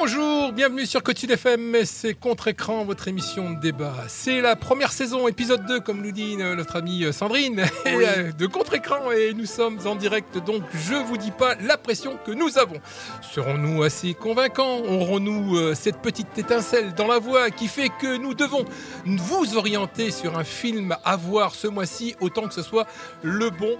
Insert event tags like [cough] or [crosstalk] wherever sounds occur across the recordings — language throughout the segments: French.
Bonjour, bienvenue sur Côte FM, c'est Contre-Écran, votre émission de débat. C'est la première saison, épisode 2, comme nous dit euh, notre amie euh, Sandrine, [laughs] euh, de Contre-Écran, et nous sommes en direct, donc je vous dis pas la pression que nous avons. Serons-nous assez convaincants? Aurons-nous cette petite étincelle dans la voix qui fait que nous devons vous orienter sur un film à voir ce mois-ci, autant que ce soit le bon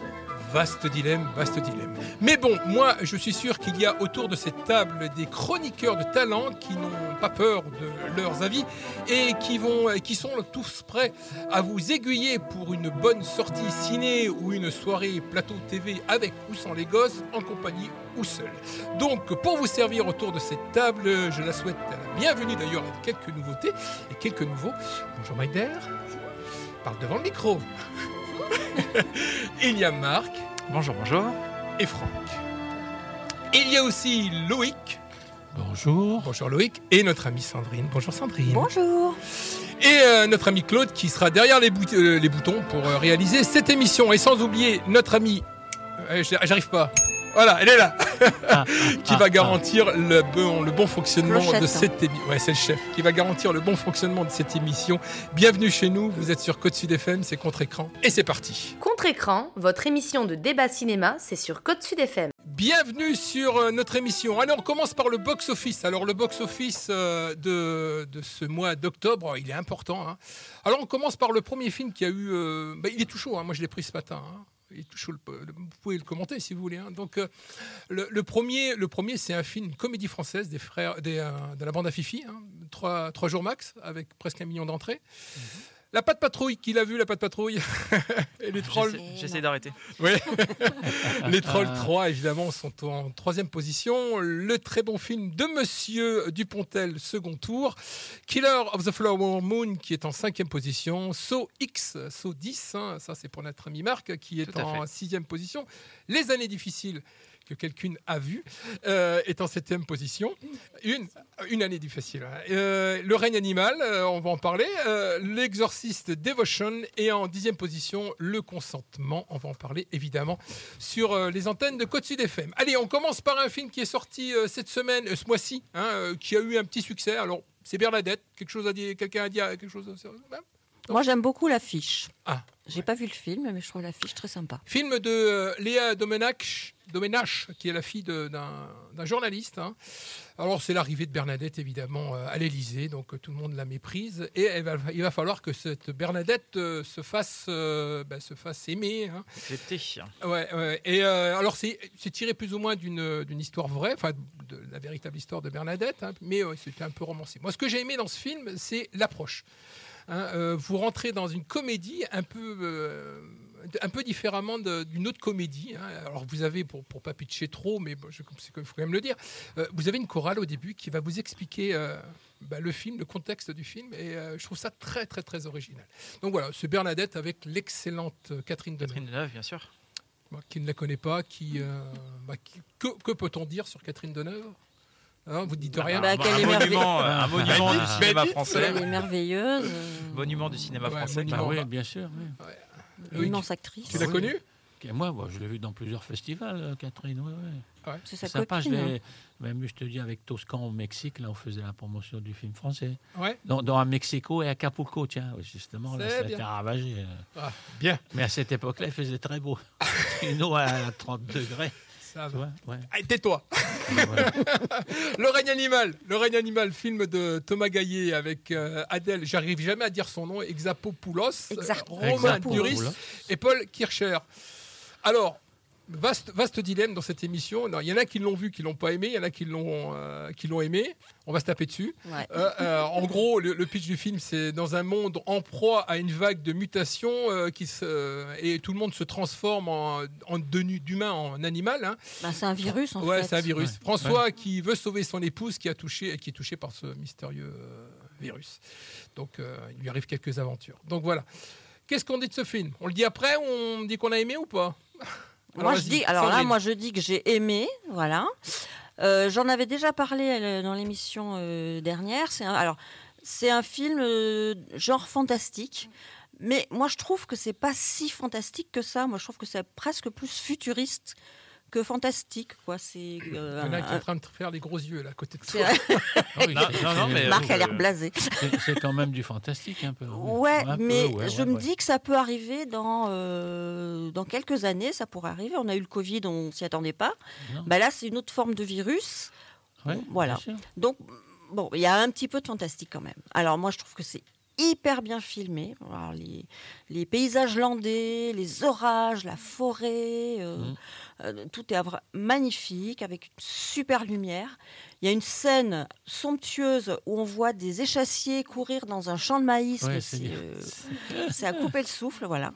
Vaste dilemme, vaste dilemme. Mais bon, moi, je suis sûr qu'il y a autour de cette table des chroniqueurs de talent qui n'ont pas peur de leurs avis et qui, sont tous prêts à vous aiguiller pour une bonne sortie ciné ou une soirée plateau TV avec ou sans les gosses, en compagnie ou seul. Donc, pour vous servir autour de cette table, je la souhaite la bienvenue d'ailleurs avec quelques nouveautés et quelques nouveaux. Bonjour Maïder. Parle devant le micro. [laughs] Il y a Marc. Bonjour, bonjour. Et Franck. Il y a aussi Loïc. Bonjour. Bonjour Loïc. Et notre amie Sandrine. Bonjour Sandrine. Bonjour. Et euh, notre ami Claude qui sera derrière les, euh, les boutons pour euh, réaliser cette émission. Et sans oublier notre ami... J'arrive pas. Voilà, elle est là. Ah, [laughs] qui va garantir le bon, le bon fonctionnement de cette émission. Ouais, c'est le chef. Qui va garantir le bon fonctionnement de cette émission. Bienvenue chez nous. Vous êtes sur Côte Sud FM, c'est Contre-Écran. Et c'est parti. Contre-Écran, votre émission de débat cinéma, c'est sur Côte Sud FM. Bienvenue sur euh, notre émission. Allez, on commence par le box-office. Alors, le box-office euh, de, de, ce mois d'octobre, il est important. Hein. Alors, on commence par le premier film qui a eu. Euh, bah, il est tout chaud, hein. moi je l'ai pris ce matin. Hein vous pouvez le commenter si vous voulez. Hein. Donc, euh, le, premier, le premier c'est un film, comédie française des frères, euh, de la bande à Fifi, hein. trois, jours max, avec presque un million d'entrées. Mhm. La patte patrouille, qui l'a vu la patte patrouille [laughs] Et les trolls. J'essaie d'arrêter. Oui. [laughs] les trolls 3, évidemment, sont en troisième position. Le très bon film de Monsieur Dupontel, second tour. Killer of the Flower Moon, qui est en cinquième position. So X, So 10, hein, ça c'est pour notre ami Marc, qui est en sixième position. Les années difficiles que quelqu'un a vu, euh, est en septième position. Une, une année difficile. Hein. Euh, le règne animal, euh, on va en parler. L'exorciste Devotion est en dixième position. Le consentement, on va en parler évidemment sur les antennes de Côte Sud FM. Allez, on commence par un film qui est sorti cette semaine, ce mois-ci, hein, qui a eu un petit succès. Alors, c'est Bernadette. Quelque chose à dire Quelqu'un a dit quelque chose Moi, j'aime beaucoup l'affiche. Ah. J'ai pas vu le film, mais je trouve l'affiche très sympa. Film de Léa Domenach, Domenach, qui est la fille d'un journaliste. Hein. Alors, c'est l'arrivée de Bernadette, évidemment, euh, à l'Élysée, donc euh, tout le monde la méprise. Et il va falloir que cette Bernadette euh, se, fasse, ben, se fasse aimer. Hein. Ouais, ouais, Et alors, c'est tiré plus ou moins d'une histoire vraie, enfin, de la véritable histoire de Bernadette, hein, mais c'était un peu romancé. Moi, ce que j'ai aimé dans ce film, c'est l'approche. Vous rentrez dans une comédie un peu un peu différemment d'une autre comédie. Hein. Alors vous avez, pour ne pas pitcher trop, mais bon, il faut quand même le dire, euh, vous avez une chorale au début qui va vous expliquer euh, bah, le film, le contexte du film, et euh, je trouve ça très très très original. Donc voilà, c'est Bernadette avec l'excellente Catherine Deneuve. Catherine Deneuve, bien sûr. qui ne la connaît pas, qui, bah, que, peut-on dire sur Catherine Deneuve? Hein, vous dites rien. Bah, un, monument, un, monument, du cinéma français. Elle est merveilleuse. Monument du cinéma français. Bah oui, bien sûr. Oui. Une immense actrice. Tu l'as connue moi, je l'ai vu dans plusieurs festivals, euh, Catherine. Ouais, ouais. C'est sa sympa, je hein. Même, je te dis, avec Toscan au Mexique, là, on faisait la promotion du film français. Ouais. Dans, dans à Mexico et à Acapulco, tiens, justement, là, c'était ravagé. Euh. Ah, bien. Mais à cette époque-là, il faisait très beau. [laughs] Nous, à 30 degrés. Ça va. Ouais. tais-toi. [laughs] le règne animal, le règne animal, film de Thomas Gaillet avec euh, Adèle, j'arrive jamais à dire son nom, Exapopoulos, Romain Duris et Paul Kircher. Alors, Vaste, vaste dilemme dans cette émission. Il y en a qui l'ont vu, qui l'ont pas aimé. Il y en a qui l'ont euh, qui l'ont aimé. On va se taper dessus. Euh, euh, en gros, le, pitch du film, c'est dans un monde en proie à une vague de mutations qui se, et tout le monde se transforme en, en d'humain en animal. Hein. Bah, c'est un virus. En ouais, c'est un virus. François qui veut sauver son épouse, qui a touché, qui est touché par ce mystérieux virus. Donc, il lui arrive quelques aventures. Donc voilà. Qu'est-ce qu'on dit de ce film? On le dit après ou on dit qu'on a aimé ou pas? Alors, moi, je dis, alors là, moi, je dis que j'ai aimé, voilà. Euh, j'en avais déjà parlé euh, dans l'émission euh, dernière. C'est alors, c'est un film genre fantastique. Mais moi, je trouve que c'est pas si fantastique que ça. Moi, je trouve que c'est presque plus futuriste que fantastique. Quoi. C'est, euh, Il y en a qui est en train de faire les gros yeux là, à côté de toi. [laughs] Ah non, non, mais Marc a l'air blasé. C'est, quand même du fantastique un peu. Ouais, mais je me dis que ça peut arriver dans, dans quelques années, ça pourrait arriver. On a eu le Covid, on s'y attendait pas. Bah là, c'est une autre forme de virus. voilà. Donc, bon, il y a un petit peu de fantastique quand même. Alors moi, je trouve que c'est hyper bien filmé. les, les, paysages landais, les orages, la forêt, euh, mmh. euh, tout est magnifique avec une super lumière. Il y a une scène somptueuse où on voit des échassiers courir dans un champ de maïs. Euh, c'est à couper le souffle, voilà.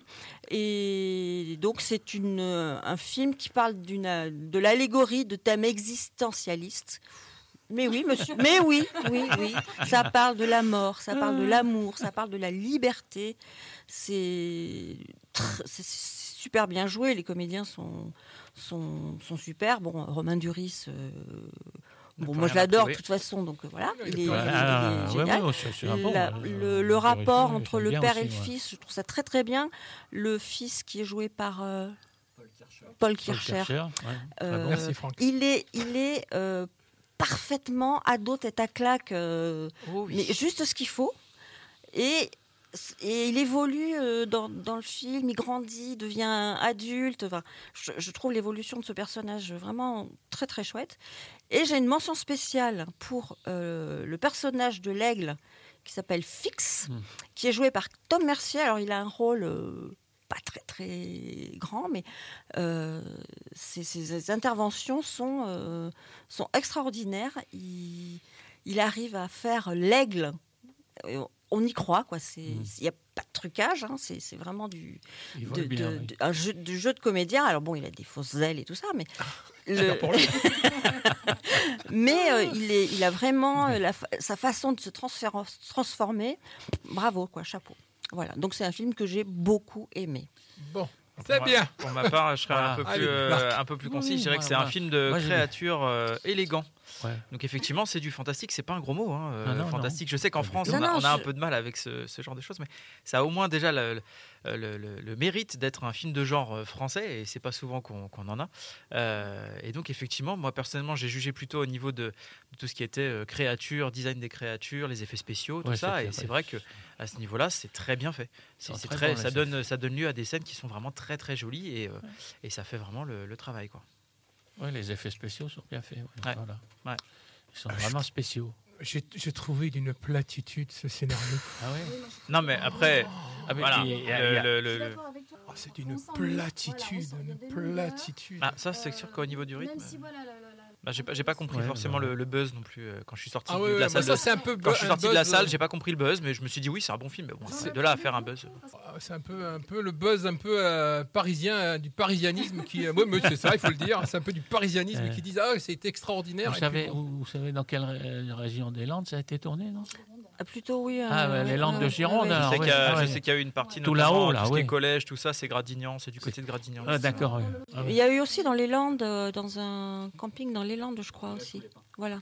Et donc c'est un film qui parle de l'allégorie de thèmes existentialistes mais oui, monsieur. Mais oui, oui, oui. Ça parle de la mort, ça parle de ah. l'amour, ça parle de la liberté. C'est super bien joué. Les comédiens sont, sont, sont super. Bon, Romain Duris. Euh, bon, moi je l'adore de toute façon, donc euh, voilà, il est, génial. le, rapport entre le père et le fils, je trouve ça très très bien. Le fils qui est joué par euh, Paul Kircher. Merci Franck. Il est, il est parfaitement ado tête à claque, euh, oh mais juste ce qu'il faut. Et, et il évolue euh, dans, dans, le film, il grandit, devient adulte. Enfin, je, trouve l'évolution de ce personnage vraiment très très chouette. Et j'ai une mention spéciale pour euh, le personnage de l'aigle qui s'appelle Fix, hmm. qui est joué par Tom Mercier. Alors il a un rôle pas très très grand, mais euh, ses, interventions sont, euh, sont extraordinaires. Il, il, arrive à faire l'aigle. On y croit, quoi. Mmh. Il n'y a pas de trucage, hein. c'est vraiment du, un jeu, du jeu de comédien. Alors bon, il a des fausses ailes et tout ça, mais ah, le... [laughs] mais euh, il, est, il a vraiment sa façon de se transformer. Bravo, quoi, chapeau. Voilà, donc c'est un film que j'ai beaucoup aimé. Bon, c'est bien. Pour ma part, je serais un, peu plus, euh, un peu plus concis. je dirais que c'est un film de créature euh, élégant. Donc effectivement, c'est du fantastique, c'est pas un gros mot. Hein, euh, fantastique. Je sais qu'en France, on a, un peu de mal avec ce, genre de choses, mais ça a au moins déjà le, mérite d'être un film de genre euh, français, et c'est pas souvent qu'on en a. Euh, et donc effectivement, moi personnellement, j'ai jugé plutôt au niveau de, tout ce qui était créature, design des créatures, les effets spéciaux, tout ça. Et c'est vrai que à ce niveau-là, c'est très bien fait. C'est très, ça donne, ça donne lieu à des scènes qui sont vraiment très très jolies et, et ça fait vraiment le, travail, quoi. Oui, les effets spéciaux sont bien faits. Voilà. Ils sont vraiment spéciaux. J'ai trouvé d'une platitude ce scénario. Ah oui Non, mais après, voilà, c'est d'une platitude, une platitude. Ah, ça, c'est sûr qu'au niveau du rythme. Bah, j'ai pas, pas compris forcément le, buzz non plus euh, quand je suis sorti ah de la salle. un peu quand je suis sorti de la salle, j'ai pas compris le buzz, mais je me suis dit oui, c'est un bon film. Mais bon, de là à faire un buzz. Ah, c'est un peu, un peu le buzz un peu euh, parisien, euh, du parisianisme qui. oui, c'est ça, il faut le dire. C'est un peu du parisianisme qui disent ah c'est extraordinaire. Vous savez, vous savez dans quelle région des Landes ça a été tourné, non? Plutôt oui. Ah, les Landes de Gironde. je sais qu'il y, a eu une partie tout là-haut, là, tout ce collège, tout ça, c'est Gradignan, c'est du côté de Gradignan. Ah, d'accord. Il y a eu aussi dans les Landes, dans un camping dans les Landes, je crois aussi. Voilà.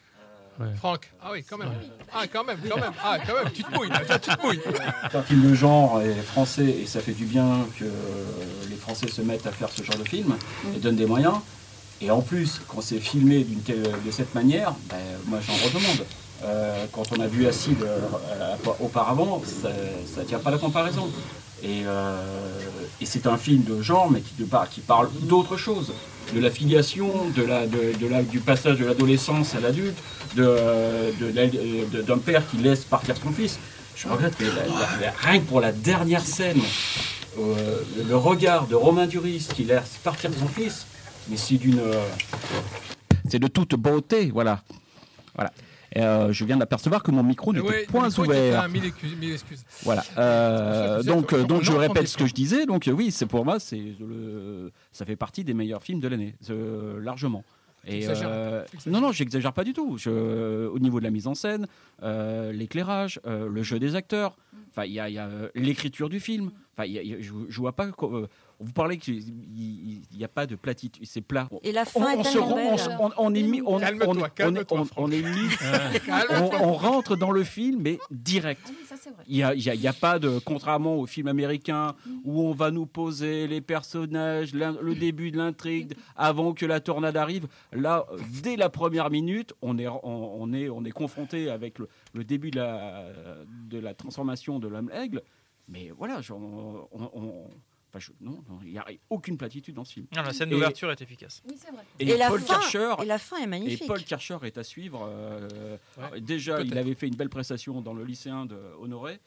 Franck, ah oui, quand même. Ah, quand même, quand même. Ah, quand même, tu te mouilles, tu te mouilles. Un film de genre est français et ça fait du bien que les Français se mettent à faire ce genre de film et donnent des moyens. Et en plus, quand c'est filmé de cette manière, ben, moi j'en redemande. Euh, quand on a vu Acide euh, auparavant, ça ne tient pas la comparaison. Euh, et, c'est un film de genre, mais qui, parle d'autre chose. De la filiation, de la, du passage de l'adolescence à l'adulte, d'un père qui laisse partir son fils. Je regrette que rien que pour la dernière scène, le regard de Romain Duris qui laisse partir son fils, mais c'est d'une. c'est de toute beauté, voilà. Voilà. Euh, je viens d'apercevoir que mon micro n'était point ouvert. Mille excuses, Voilà. Euh, donc, donc je répète ce que je disais. Donc oui, c'est pour moi, c'est le, ça fait partie des meilleurs films de l'année, largement. Et euh, non, non, j'exagère pas du tout. Je, au niveau de la mise en scène, l'éclairage, le jeu des acteurs, enfin, il y a, l'écriture du film. Enfin, je, je vois pas vous parlez qu'il n'y a pas de platitude, c'est plat. Et la fin on, est tellement belle. On, on, est mis, on, on, on est mis, [laughs] on, rentre dans le film, mais direct. Il n'y a, pas de, contrairement au film américain où on va nous poser les personnages, le début de l'intrigue avant que la tornade arrive. Là, dès la première minute, on est, on, est, on est confronté avec le, début de la, de la transformation de l'homme aigle. Mais voilà, on non, il n'y a aucune platitude dans ce film. la scène d'ouverture est efficace. Oui, c'est vrai. Et, la fin, et la fin est magnifique. Et Paul Kircher est à suivre. Euh, déjà, il avait fait une belle prestation dans le lycéen de Honoré.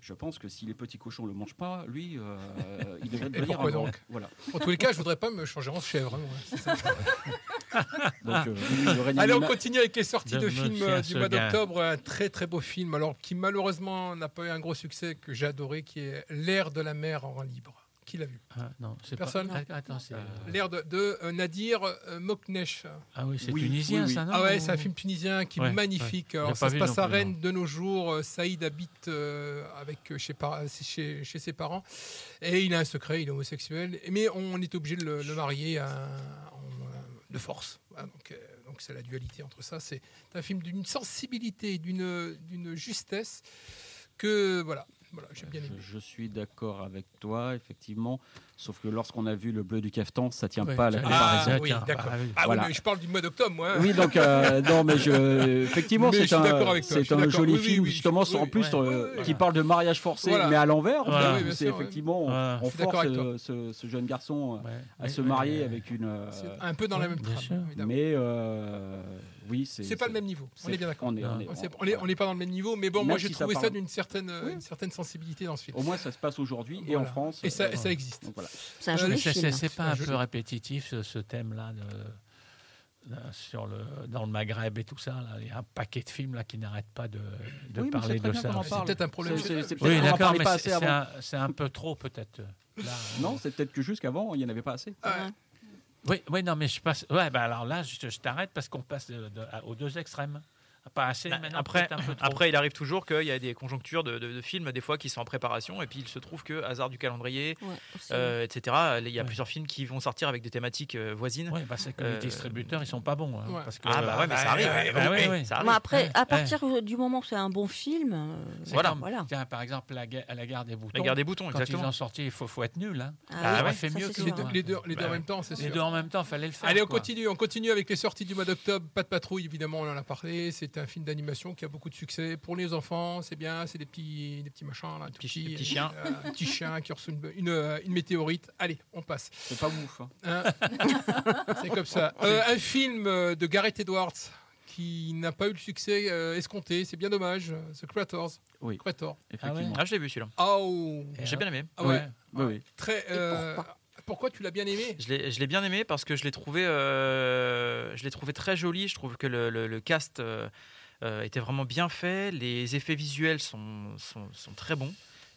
Je pense que si les petits cochons ne le mangent pas, lui, euh, [laughs] il devrait devenir un donc voilà. En tous les cas, je voudrais pas me changer en chèvre. Hein, [laughs] donc, euh, Allez, on continue avec les sorties de, films du mois d'octobre. Un très très beau film, alors qui malheureusement n'a pas eu un gros succès que j'ai adoré, qui est L'air de la mer en libre. Qui l'a vu ah, Non, c'est Personne. Pas... Attends, c'est euh, l'air de, de euh, Nadir euh, Moknesh. Ah oui, c'est tunisien, ça, non Ah ouais, c'est un film tunisien qui est magnifique. Alors, ça se passe à Rennes de nos jours. Saïd habite avec chez, chez, chez, ses parents et il a un secret, il est homosexuel, mais on est obligé de le, marier à, de force. donc, donc c'est la dualité entre ça. C'est un film d'une sensibilité, d'une justesse que voilà je, suis d'accord avec toi, effectivement. Sauf que lorsqu'on a vu le bleu du caftan, ça tient pas à la comparaison. Ah, oui, d'accord. Ah, oui, mais je parle du mois d'octobre, moi. Oui, donc euh, [laughs] non, mais je, effectivement, c'est un, c'est un joli film justement, en plus euh, qui parle de mariage forcé, mais à l'envers. c'est effectivement, on, force ce, jeune garçon à se marier avec une. un peu dans la même trame. Mais oui, c'est. C'est pas le même niveau. On est bien d'accord. On n'est pas dans le même niveau, mais bon, moi j'ai trouvé ça d'une certaine sensibilité dans ce film. Au moins, ça se passe aujourd'hui et en France. Et ça existe. C'est un joli film. C'est pas un peu répétitif ce, thème-là sur le, dans le Maghreb et tout ça. Là. Il y a un paquet de films là, qui n'arrêtent pas de, de parler de ça. C'est peut-être un problème. oui, d'accord, mais c'est un, peu trop peut-être. non, c'est peut-être que jusqu'avant, il n'y en avait pas assez. Oui, oui, non, mais je passe. Ouais, bah alors là, je, t'arrête parce qu'on passe aux deux extrêmes. Pas assez. Bah, après, après, il arrive toujours qu'il y a des conjonctures de, films, des fois, qui sont en préparation, et puis il se trouve que, hasard du calendrier, euh, etc., il y a plusieurs films qui vont sortir avec des thématiques euh, voisines. Oui, parce que les euh, distributeurs, ils sont pas bons. Hein, parce que, ah, bah ouais, mais ça arrive. Mais après, à partir du moment où c'est un bon film. voilà. voilà. Tiens, par exemple, la, la guerre des boutons. La guerre des boutons, quand exactement. ils ont sorti, il faut, faut être nul. Hein. Ah, ah fait mieux que les deux, les deux en même temps, c'est Les deux en même temps, fallait le faire. Allez, on continue, on continue avec les sorties du mois d'octobre. Pas de patrouille, évidemment, on en a parlé. C'est un film d'animation qui a beaucoup de succès. Pour les enfants, c'est bien, c'est des petits, des petits machins, là, petits, petits, chiens. Euh, petits chiens qui reçoivent une, une, une, météorite. Allez, on passe. C'est pas ouf. Hein. hein [laughs] c'est comme ça. Euh, un film euh, de Gareth Edwards qui n'a pas eu le succès escompté. C'est bien dommage. The Creators. Oui. Creator. Effectivement. Ah, je l'ai vu celui-là. Oh. J'ai bien aimé. Ah ouais. Oui, oui. Très. Pourquoi tu l'as bien aimé? Je l'ai bien aimé parce que je l'ai trouvé, je l'ai trouvé très joli. Je trouve que le, le, le cast euh, était vraiment bien fait. Les effets visuels sont, sont, sont très bons.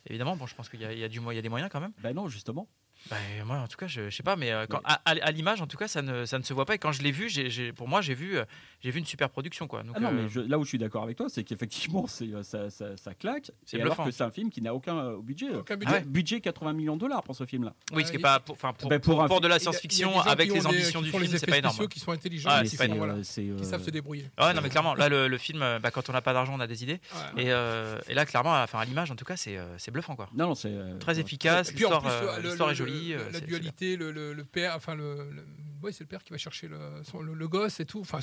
Évidemment, bon, je pense qu'il y, y, a des moyens quand même. Ben non, justement. Bah, moi, en tout cas, je, je sais pas, mais, euh, quand, À, l'image, en tout cas, ça ne, ça ne se voit pas. Et quand je l'ai vu, pour moi, j'ai vu, euh, j'ai vu une super production, quoi. Donc, ah non, mais euh, là où je suis d'accord avec toi, c'est qu'effectivement, ça, ça, ça, claque. C'est alors que c'est un film qui n'a aucun budget. Aucun budget. budget 80 millions de dollars pour ce film-là. Oui, ce qui est pas, pour, pour, ben, pour, pour, de la science-fiction avec les ambitions du film, c'est pas énorme. qui sont intelligents, ah, qui, savent se débrouiller. Ouais, non, mais clairement, là, le, film, bah, quand on n'a pas d'argent, on a des idées. Et, là, clairement, à l'image, en tout cas, c'est bluffant, quoi. Non, non, c'est très efficace. L'histoire est jolie le, le, père, enfin le, oui, c'est le père qui va chercher le, le, gosse et tout. Enfin,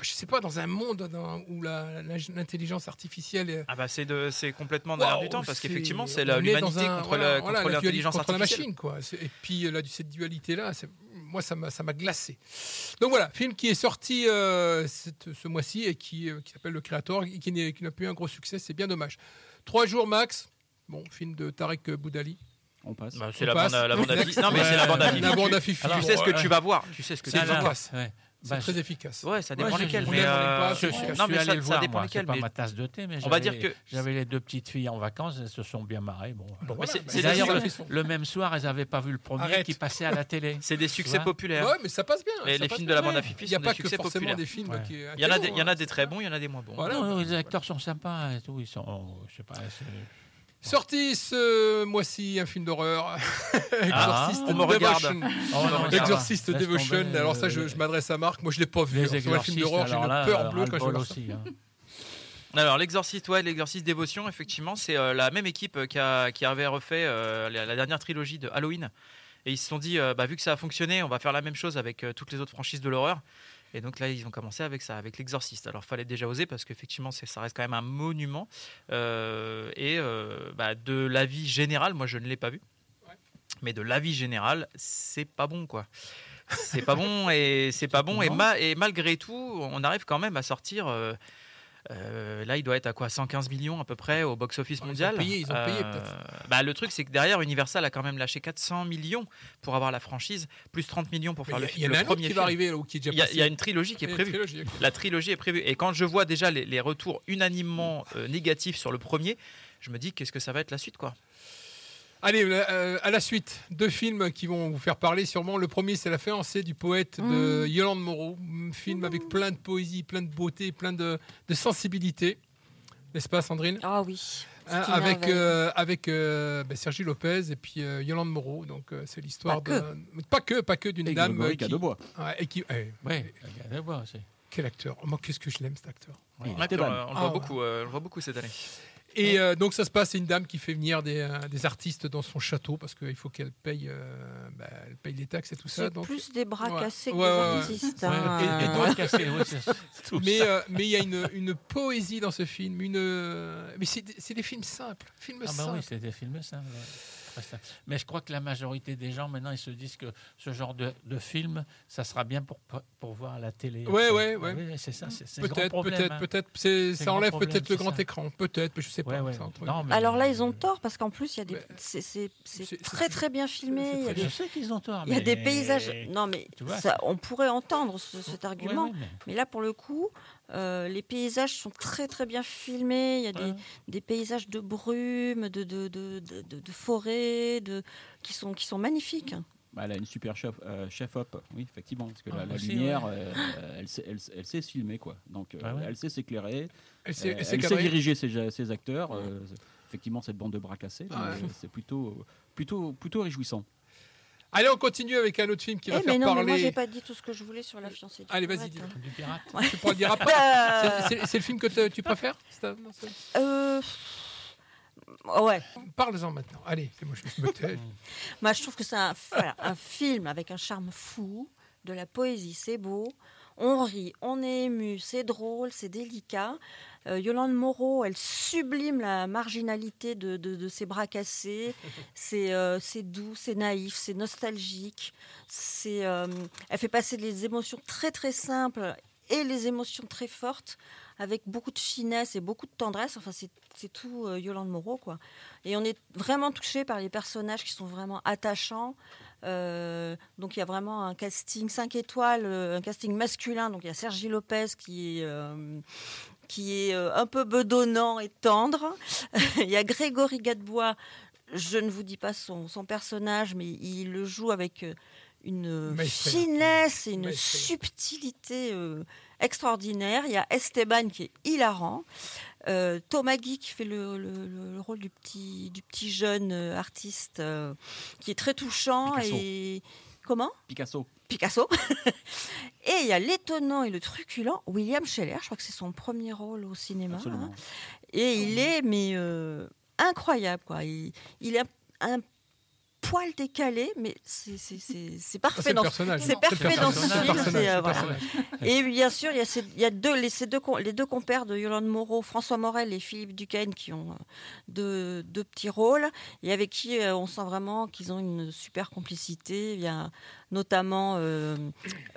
je sais pas, dans un monde où l'intelligence artificielle est... Ah bah c'est c'est complètement dans l'air du temps parce qu'effectivement c'est l'humanité contre l'intelligence artificielle. la machine quoi. Et puis là, cette dualité là, moi ça m'a ça m'a glacé. Donc voilà, film qui est sorti euh, ce mois-ci et qui, euh, qui s'appelle Le Créateur, et qui n'a plus un gros succès, c'est bien dommage. Trois jours max. Bon, film de Tarek Boudali. On passe. Bah, c'est la, bande, la bande à Fifi. Non, mais c'est la bande à Fifi. La bande à Fifi. Tu sais ce que tu vas voir. Tu sais ce que tu vas voir. C'est bah, très efficace. Ouais, ça dépend lesquels. Mais euh, je, non, mais ça, ça dépend lesquels. Pas ma tasse de thé, mais on va dire que j'avais les deux petites filles en vacances, elles se sont bien marrées. Bon. bon voilà, c'est d'ailleurs le, même soir, elles n'avaient pas vu le premier qui passait à la télé. [laughs] C'est des succès populaires. Ouais, mais ça passe bien. Les films de la bande à Fifi sont des succès populaires. des films qui. Il y en a il y en a des très bons, il y en a des moins bons. Les acteurs sont sympas et tout, ils sont, je sais pas. Sorti ce mois-ci un film d'horreur, [laughs] ah, Exorcist Devotion. Oh, Exorcist Devotion. Alors ça, je, m'adresse à Marc. Moi, je l'ai pas vu. C'est un film d'horreur, j'ai une peur bleue quand je vois ça. Hein. Alors, l'exorciste, ouais, l'exorciste dévotion, effectivement, c'est la même équipe qui, a, qui avait refait la, dernière trilogie de Halloween. Et ils se sont dit, bah, vu que ça a fonctionné, on va faire la même chose avec toutes les autres franchises de l'horreur. Et donc là, ils ont commencé avec ça, avec l'exorciste. Alors, fallait déjà oser parce qu'effectivement, ça reste quand même un monument. Euh, et euh, bah, de l'avis général, moi, je ne l'ai pas vu. Mais de l'avis général, c'est pas bon, quoi. C'est pas bon et [laughs] c'est pas bon. Et, et, malgré tout, on arrive quand même à sortir. Euh, euh, là, il doit être à quoi 115 millions à peu près au box-office mondial. Ils ont payé, euh, bah, le truc, c'est que derrière, Universal a quand même lâché 400 millions pour avoir la franchise, plus 30 millions pour faire le, film. Il y a un qui va arriver ou qui Il y, a une trilogie qui est prévue. La trilogie est prévue. Et quand je vois déjà les, retours unanimement euh, négatifs sur le premier, je me dis qu'est-ce que ça va être la suite, quoi? Allez, euh, à la suite, deux films qui vont vous faire parler sûrement. Le premier, c'est La fiancée du poète de mmh. Yolande Moreau. Un film avec plein de poésie, plein de beauté, plein de, sensibilité. N'est-ce pas, Sandrine? Ah oui. Hein, avec euh, avec euh, ben, Sergi Lopez et puis Yolande Moreau. Donc c'est l'histoire de. Pas que, pas que d'une dame. Grégory qui... Cadebois. Ouais, et qui. Eh, ouais, Quel acteur oh, Moi, qu'est-ce que je l'aime, cet acteur. on, le voit ah, beaucoup, on le voit beaucoup cette année. Et euh, donc ça se passe, c'est une dame qui fait venir des, euh, des artistes dans son château parce qu'il faut qu'elle paye, euh, bah, elle paye les taxes et tout ça. C'est plus des bras cassés que des artistes. Hein. Et, [laughs] mais mais il y a une, une, poésie dans ce film, une mais c'est des films simples, films ah bah oui, c'est des films simples. Mais je crois que la majorité des gens, maintenant, ils se disent que ce genre de, de film, ça sera bien pour, pour voir à la télé. Ouais, ouais, ouais. Oui, c'est ça. C'est peut-être, peut-être, hein. peut-être. Ça enlève peut-être le grand écran. Peut-être, je sais pas. Alors là, ils ont tort parce qu'en plus, il y a des. C'est très, très bien filmé. Il y a des... Je sais qu'ils ont tort. Il y a des paysages. Non, mais ça, on pourrait entendre cet argument. Mais là, pour le coup, euh, les paysages sont très très bien filmés. Il y a des, paysages de brume, de, de, de, de forêt, de, qui, sont, qui sont magnifiques. Bah, elle a une super chef, euh, chef op, oui, effectivement, parce que la, ah, lumière, euh, elle, sait, elle, sait, se filmer, quoi. Donc, ah elle sait s'éclairer, elle sait, diriger ses, ses acteurs. effectivement, cette bande de bras cassés, ah, c'est plutôt, plutôt, plutôt réjouissant. Allez, on continue avec un autre film qui va eh, faire non, parler. Mais moi, j'ai pas dit tout ce que je voulais sur la fiancée. Allez, vas-y, dis. Du pirate. Tu pourras le dire après. Bah, c'est le film que tu préfères euh... Ouais. Parle-en maintenant. Allez, c'est moi, je me tais. [laughs] moi, je trouve que c'est un, un film avec un charme fou, de la poésie, c'est beau. On rit, on est ému, c'est drôle, c'est délicat. Euh, Yolande Moreau, elle sublime la marginalité de, de, ses bras cassés. [laughs] Euh, c'est doux, c'est naïf, c'est nostalgique. Euh, elle fait passer les émotions très très simples et les émotions très fortes avec beaucoup de finesse et beaucoup de tendresse. Enfin, c'est tout Yolande Moreau, quoi. Et on est vraiment touché par les personnages qui sont vraiment attachants. donc il y a vraiment un casting 5 étoiles, un casting masculin. Donc il y a Sergi Lopez qui est, qui est euh, un peu bedonnant et tendre. [laughs] il y a Grégory Gadebois, je ne vous dis pas son, personnage, mais il le joue avec euh, une finesse et une subtilité euh, extraordinaire. Il y a Esteban qui est hilarant. Thomas Guy qui fait le, rôle du petit, du petit jeune artiste qui est très touchant. Et... Comment Picasso. Picasso. [laughs] et il y a l'étonnant et le truculent William Scheller. Je crois que c'est son premier rôle au cinéma. Hein. Et il est mais euh, incroyable quoi. Il, il est un poil décalé, mais c'est parfait, dans, c'est parfait dans ce film. Euh, et bien sûr, il y a, ces, il y a deux, les, ces deux, les deux compères de Yolande Moreau, François Morel et Philippe Duquesne, qui ont euh, deux, petits rôles, et avec qui euh, on sent vraiment qu'ils ont une super complicité. Il y a notamment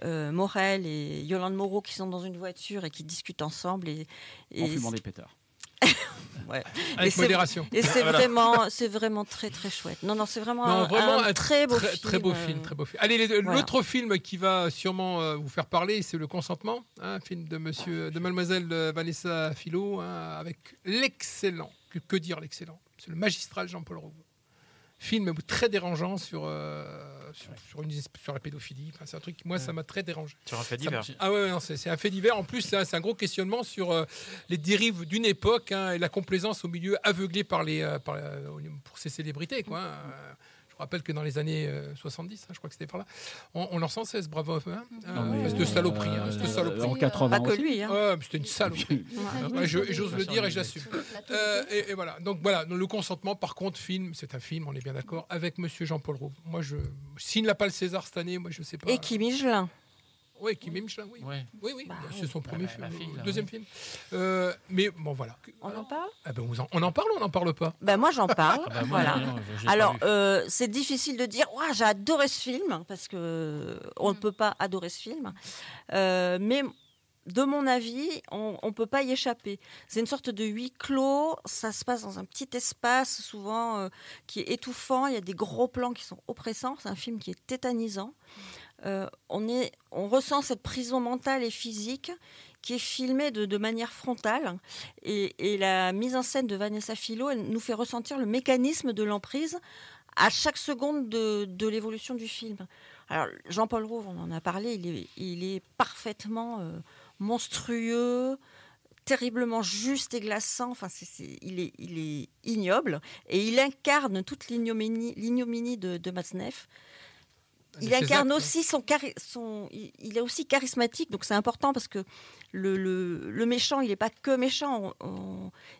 Morel et Yolande Moreau qui sont dans une voiture et qui discutent ensemble. Et, et en fumant des pétards. [laughs] ouais. Avec modération. Et c'est vraiment, c'est vraiment très très chouette. Non non, c'est vraiment, un, très beau film. Très beau film, très beau film. Allez, l'autre film qui va sûrement euh, vous faire parler, c'est Le Consentement, un hein, film de Monsieur, de Mademoiselle euh, Vanessa Philo, hein, avec l'excellent, que, que dire l'excellent, c'est le magistral Jean-Paul Rouve film très dérangeant sur, euh, sur, une, sur, la pédophilie. Enfin, c'est un truc, moi, ça m'a très dérangé. Sur un fait divers. ah ouais, c'est un fait divers. En plus, c'est un, gros questionnement sur euh, les dérives d'une époque hein, et la complaisance au milieu aveuglé par les, euh, par, pour ces célébrités. Quoi, hein. Je rappelle que dans les années 70, hein, je crois que c'était par là, on, on leur sans cesse bravo. Hein, euh, cette saloperie. Hein, cette saloperie. En 80 Pas que lui. Hein. Ouais, c'était une saloperie. [laughs] J'ose le dire et j'assume. et, voilà. Donc voilà, le consentement, par contre, film, c'est un film, on est bien d'accord, avec Monsieur Jean-Paul Roux. Moi, je, s'il n'a pas le César cette année, moi, je sais pas. Et qui Michelin. Oui, Kim Michelin, oui. Oui, oui, bah c'est son premier film, deuxième film. Euh, mais bon, voilà. On en parle? Ah ben, on, en, parle ou on n'en parle pas? Ben, Moi, j'en [laughs] parle. Ah ben, voilà. Alors, euh, c'est difficile de dire ouais, j'ai adoré ce film, parce qu'on ne mm. peut pas adorer ce film. Euh, mais de mon avis, on ne peut pas y échapper. C'est une sorte de huis clos, ça se passe dans un petit espace, souvent qui est étouffant, il y a des gros plans qui sont oppressants, c'est un film qui est tétanisant. Euh, on, est, on ressent cette prison mentale et physique qui est filmée de, manière frontale. Et, la mise en scène de Vanessa Philo nous fait ressentir le mécanisme de l'emprise à chaque seconde de, l'évolution du film. Alors, Jean-Paul Rouve, on en a parlé, il est, parfaitement euh, monstrueux, terriblement juste et glaçant. Enfin, il, est, il, est, ignoble et il incarne toute l'ignominie de, de Matzneff il incarne aussi son, son, il est aussi charismatique, donc c'est important parce que le, le, méchant, il n'est pas que méchant,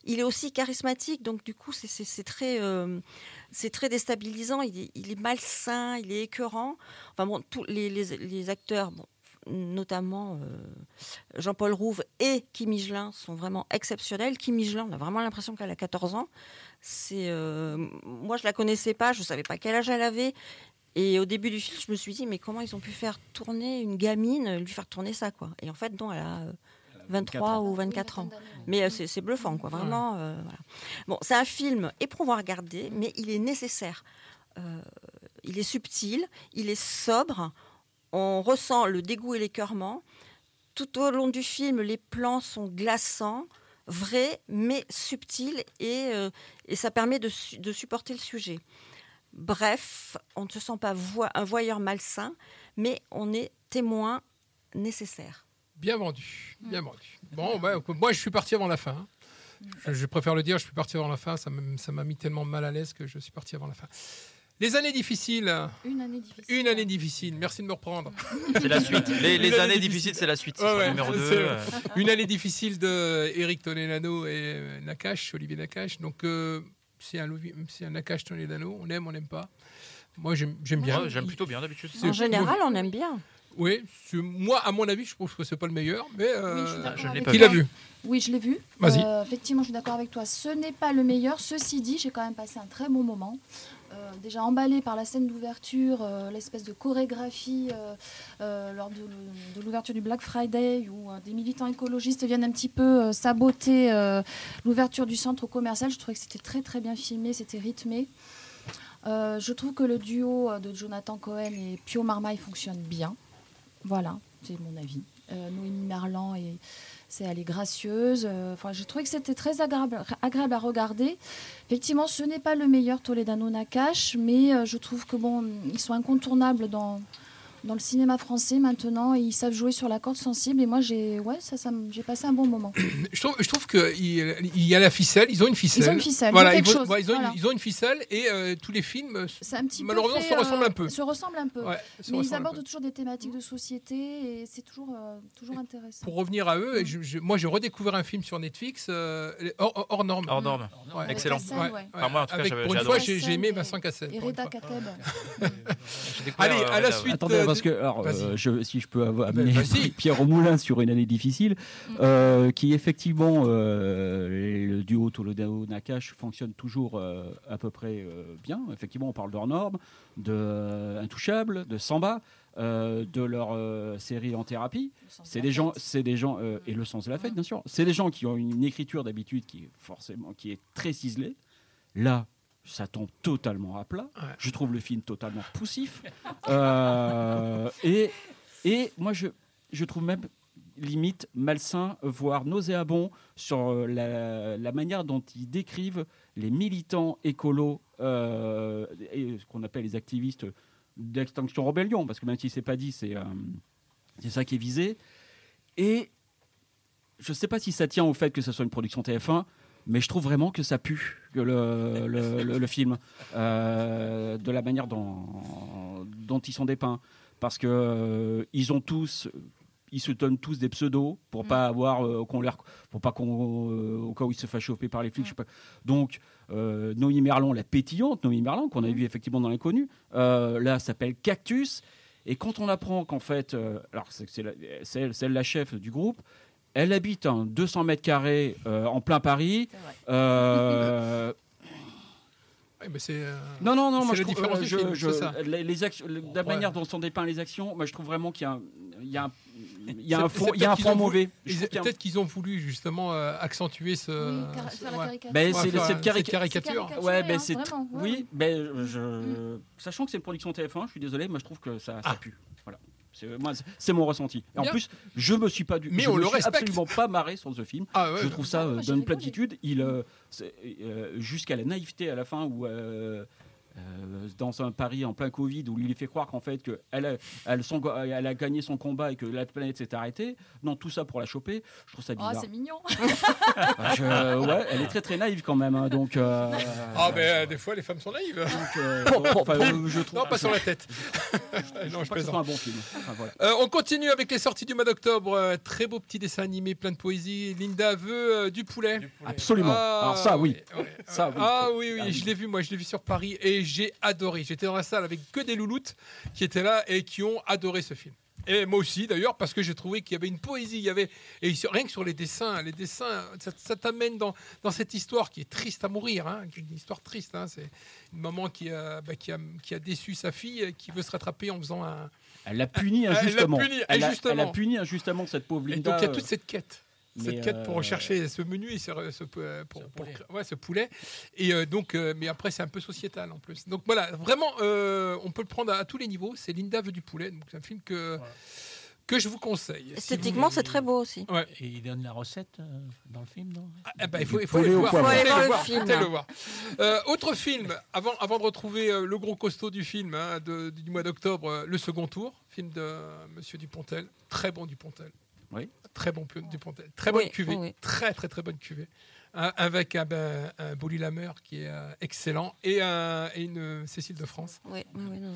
il est aussi charismatique, donc du coup c'est très, euh, c'est très déstabilisant. Il est, il est, malsain, il est écœurant. Enfin bon, tous les, les, acteurs, bon, notamment euh, Jean-Paul Rouve et Kim Michelin sont vraiment exceptionnels. Kim Michelin, on a vraiment l'impression qu'elle a 14 ans. C'est, euh, moi, je la connaissais pas, je savais pas quel âge elle avait. Et au début du film, je me suis dit, mais comment ils ont pu faire tourner une gamine, lui faire tourner ça, quoi? Et en fait, non, elle a 23 euh, ou 24 ans. Mais euh, c'est bluffant, quoi. Vraiment. Euh, bon, c'est un film éprouvant à regarder, mais il est nécessaire. il est subtil, il est sobre. On ressent le dégoût et l'écœurement. Tout au long du film, les plans sont glaçants, vrais, mais subtils, et, et ça permet de, de supporter le sujet. Bref, on ne se sent pas un voyeur malsain, mais on est témoin nécessaire. Bien vendu, bien vendu. Bon, bah, moi je suis parti avant la fin. Hein. Je, préfère le dire, je suis parti avant la fin. Ça m'a mis tellement mal à l'aise que je suis parti avant la fin. Les années difficiles. Une année difficile. Une année difficile. Merci de me reprendre. C'est la suite. Les, années difficiles, c'est la suite. numéro 2. Euh. Une année difficile de Eric Tonelano et Nakash, Olivier Nakash. Donc, euh, c'est un, c'est un Akash Toledano, on aime, on n'aime pas. Moi, j'aime, bien. j'aime plutôt bien d'habitude. En général, on aime bien. Oui, moi, à mon avis, je trouve que c'est pas le meilleur, mais euh, je l'ai pas qui l'a vu Oui, je l'ai vu. Vas-y. Euh, effectivement, je suis d'accord avec toi. Ce n'est pas le meilleur. Ceci dit, j'ai quand même passé un très bon moment. Euh, déjà emballé par la scène d'ouverture, euh, l'espèce de chorégraphie euh, lors de, l'ouverture du Black Friday, où des militants écologistes viennent un petit peu saboter l'ouverture du centre commercial. Je trouvais que c'était très très bien filmé, c'était rythmé. je trouve que le duo de Jonathan Cohen et Pio Marmaille fonctionne bien. Voilà, c'est mon avis. Noémie Merlan et elle est gracieuse. Euh, enfin, j'ai que c'était très agréable, agréable à regarder. Effectivement, ce n'est pas le meilleur Toledano Nakash, mais euh, je trouve que bon, ils sont incontournables dans dans le cinéma français maintenant et ils savent jouer sur la corde sensible et moi j'ai ouais ça, ça j'ai passé un bon moment. [clears throat] je trouve je trouve que il, y a la ficelle, ils ont une ficelle. Ils ont une ficelle. Voilà, ils, ils, ont, ils, ont une, ficelle et euh, tous les films un petit malheureusement se ressemblent un peu. Se ressemblent un peu. Mais ils abordent toujours des thématiques de société et c'est toujours euh, toujours intéressant. Pour revenir à eux, moi j'ai redécouvert un film sur Netflix euh, hors, norme. Hors norme. Excellent. moi en tout cas, pour une fois j'ai aimé Vincent Cassel. Et Reda Kateb. [laughs] Allez à la suite parce que, alors, euh, je, si je peux amener [laughs] Pierre au moulin sur une année difficile, mm. euh, qui effectivement, euh, le duo Toledano-Nakash fonctionne toujours à peu près bien. Effectivement, on parle d'hors normes, de Intouchable, de Samba. de leur série en thérapie. C'est des gens, c'est des gens et le sens de la fête, bien sûr. C'est des gens qui ont une écriture d'habitude qui est forcément qui est très ciselée. Là, ça tombe totalement à plat. Je trouve le film totalement poussif. [laughs] Euh, et, et moi, je, je trouve même limite malsain, voire nauséabond sur euh, la, manière dont ils décrivent les militants écolos euh, et ce qu'on appelle les activistes d'extinction rébellion, parce que même si c'est pas dit, c'est c'est ça qui est visé. Et je ne sais pas si ça tient au fait que ce soit une production TF1, mais je trouve vraiment que ça pue que le, le, film, euh, de la manière dont, dont ils sont dépeints. Parce que euh, ils ont tous ils se donnent tous des pseudos pour mm. pas avoir euh, qu'on leur pour pas qu'on au cas où ils se fassent choper par les flics. Je sais pas. Donc Noémie Merlon, la pétillante Noémie Merlon qu'on a mm. vu effectivement dans l'inconnu, là s'appelle Cactus. Et quand on apprend qu'en fait, alors c'est la chef du groupe, elle habite en 200 mètres carrés euh, en plein Paris. Euh, [laughs] mais c'est, euh, non, non, non, moi je, trouve, les, actions, la manière dont sont dépeintes les actions, moi je trouve vraiment qu'il y a un, il y a un il y a un fond, il y a un fond mauvais. Peut-être qu'ils ont voulu justement accentuer ce. Oui, ben, c'est cette caricature. Ouais, ben, c'est oui, ben, je... Mm. sachant que c'est une production TF1, je suis désolé, moi je trouve que ça, ça ah. pue. Voilà. C'est mon ressenti. Et en plus, je me suis pas du, mais je on me le suis absolument pas marré sur ce film. Ah je trouve ça euh, d'une platitude. Il euh, euh, jusqu'à la naïveté à la fin où euh, dans un pari en plein Covid où il lui fait croire qu'en fait qu'elle elle, elle a gagné son combat et que la planète s'est arrêtée. Non, tout ça pour la choper. Je trouve ça oh, bizarre. Oh, c'est mignon. [laughs] ouais, elle est très très naïve quand même. Hein, donc. Euh, ah, mais euh, des fois les femmes sont naïves. [laughs] je trouve, non, pas sur la tête. [laughs] non, je, je un bon film. on continue avec les sorties du mois d'octobre. très beau petit dessin animé, plein de poésie. Linda veut du poulet. Absolument. Ah, Alors ça, oui. Ça, oui. Ah oui, oui, ah je l'ai vu. Moi, je l'ai vu sur Paris et j'ai adoré. J'étais dans la salle avec que des louloutes qui étaient là et qui ont adoré ce film. Et moi aussi, d'ailleurs, parce que j'ai trouvé qu'il y avait une poésie. Il y avait et rien que sur les dessins, les dessins, ça, t'amène dans, dans, cette histoire qui est triste à mourir, hein, une histoire triste. Hein. c'est une maman qui a, bah, qui a, qui a déçu sa fille, qui veut se rattraper en faisant un. Elle l'a puni injustement. Elle, elle, a, elle, a, puni injustement cette pauvre Linda. Et donc il y a toute cette quête cette quête pour euh, rechercher ce menu et ce, ce, pour, poulet. ouais, ce poulet. Et euh, donc, euh, mais après, c'est un peu sociétal en plus. Donc voilà, vraiment, on peut le prendre à, tous les niveaux. C'est Linda veut du poulet. Donc c'est un film que. Que je vous conseille. Esthétiquement, c'est très beau aussi. Ouais. Et il donne la recette dans le film, non? Ah, eh ben, Il faut, il faut aller voir. le, voir. autre film, avant, avant de retrouver le gros costaud du film hein, du mois d'octobre, Le Second Tour, film de Monsieur Dupontel. Très bon Dupontel. Oui. Très bon Dupontel. Très bonne cuvée. Très, très, très bonne cuvée. Avec un, ben, un Bolly Lameur qui est euh, excellent et, une Cécile de France. Oui,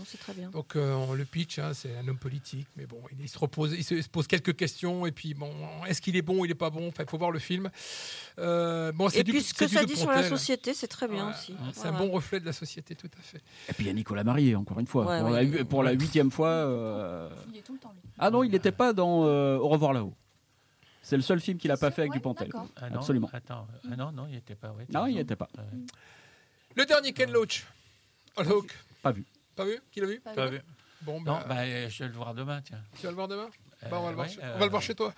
c'est très bien. Donc euh, le pitch, hein, c'est un homme politique, mais bon, il, se repose, il se, pose quelques questions et puis bon, est-ce qu'il est bon ou il n'est pas bon? Enfin, il faut voir le film. Euh, bon, et puis ce que ça dit sur la société, c'est très bien aussi. C'est un bon reflet de la société, tout à fait. Et puis il y a Nicolas Marié, encore une fois, pour, la, huitième fois. Il est tout le temps. Ah non, il n'était pas dans Au revoir là-haut. C'est le seul film qu'il n'a pas fait avec Dupontel. Ah Absolument. Attends, ah non, non, il n'était pas. non, il n'y était pas. Le dernier Ken Loach. Pas vu. Pas vu? Qui l'a vu? Pas vu. Bon, bah... Non, bah, je vais le voir demain, tiens. Tu vas le voir demain? Bah, on, va le voir, on va le voir chez toi.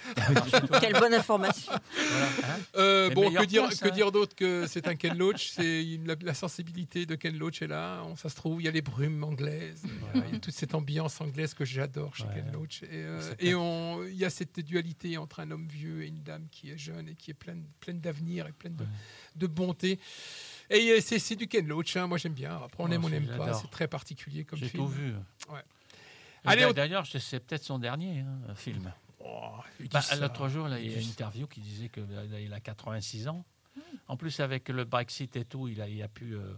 Quelle bonne information. Hein. Euh, bon, que dire, que dire d'autre que c'est un Ken Loach? C'est la, sensibilité de Ken Loach est là. On, ça se trouve, il y a les brumes anglaises. Il y a toute cette ambiance anglaise que j'adore chez Ken Loach. Et, euh, et il y a cette dualité entre un homme vieux et une dame qui est jeune et qui est pleine, pleine d'avenir et pleine de, de bonté. Et euh, c'est du Ken Loach, hein. moi j'aime bien. Après, on aime, on n'aime pas. C'est très particulier comme film. J'ai tout vu. Ouais. Allez, D'ailleurs, c'est peut-être son dernier hein, film. Oh, bah, L'autre jour, il y a une interview qui disait qu'il euh, a 86 ans. En plus, avec le Brexit et tout, il a, il a pu. Euh,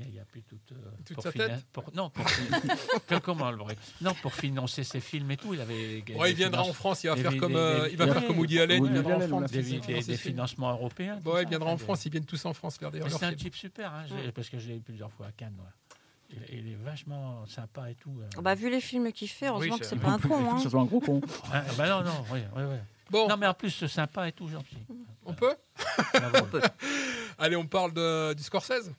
il a plus toute, euh, toute pour sa tête pour, non, pour, [laughs] comment, non, pour financer ses films et tout. Il, avait, ouais, il viendra en France, il va faire comme, il va faire comme Woody Allen. Il viendra en France. Des, financements européens. Ouais, il viendra en France, ils viennent tous en France faire des C'est un type super, hein, parce que je l'ai eu plusieurs fois à Cannes. Il, est vachement sympa et tout. Euh. Bah, vu les films qu'il fait, heureusement que c'est pas un [laughs] con. Hein. Ça soit un gros con. [laughs] ah, bah non, non, oui, oui, oui. Bon. Non, mais en plus, sympa et tout, gentil. On peut, [laughs] on peut. Allez, on parle de, du Scorsese.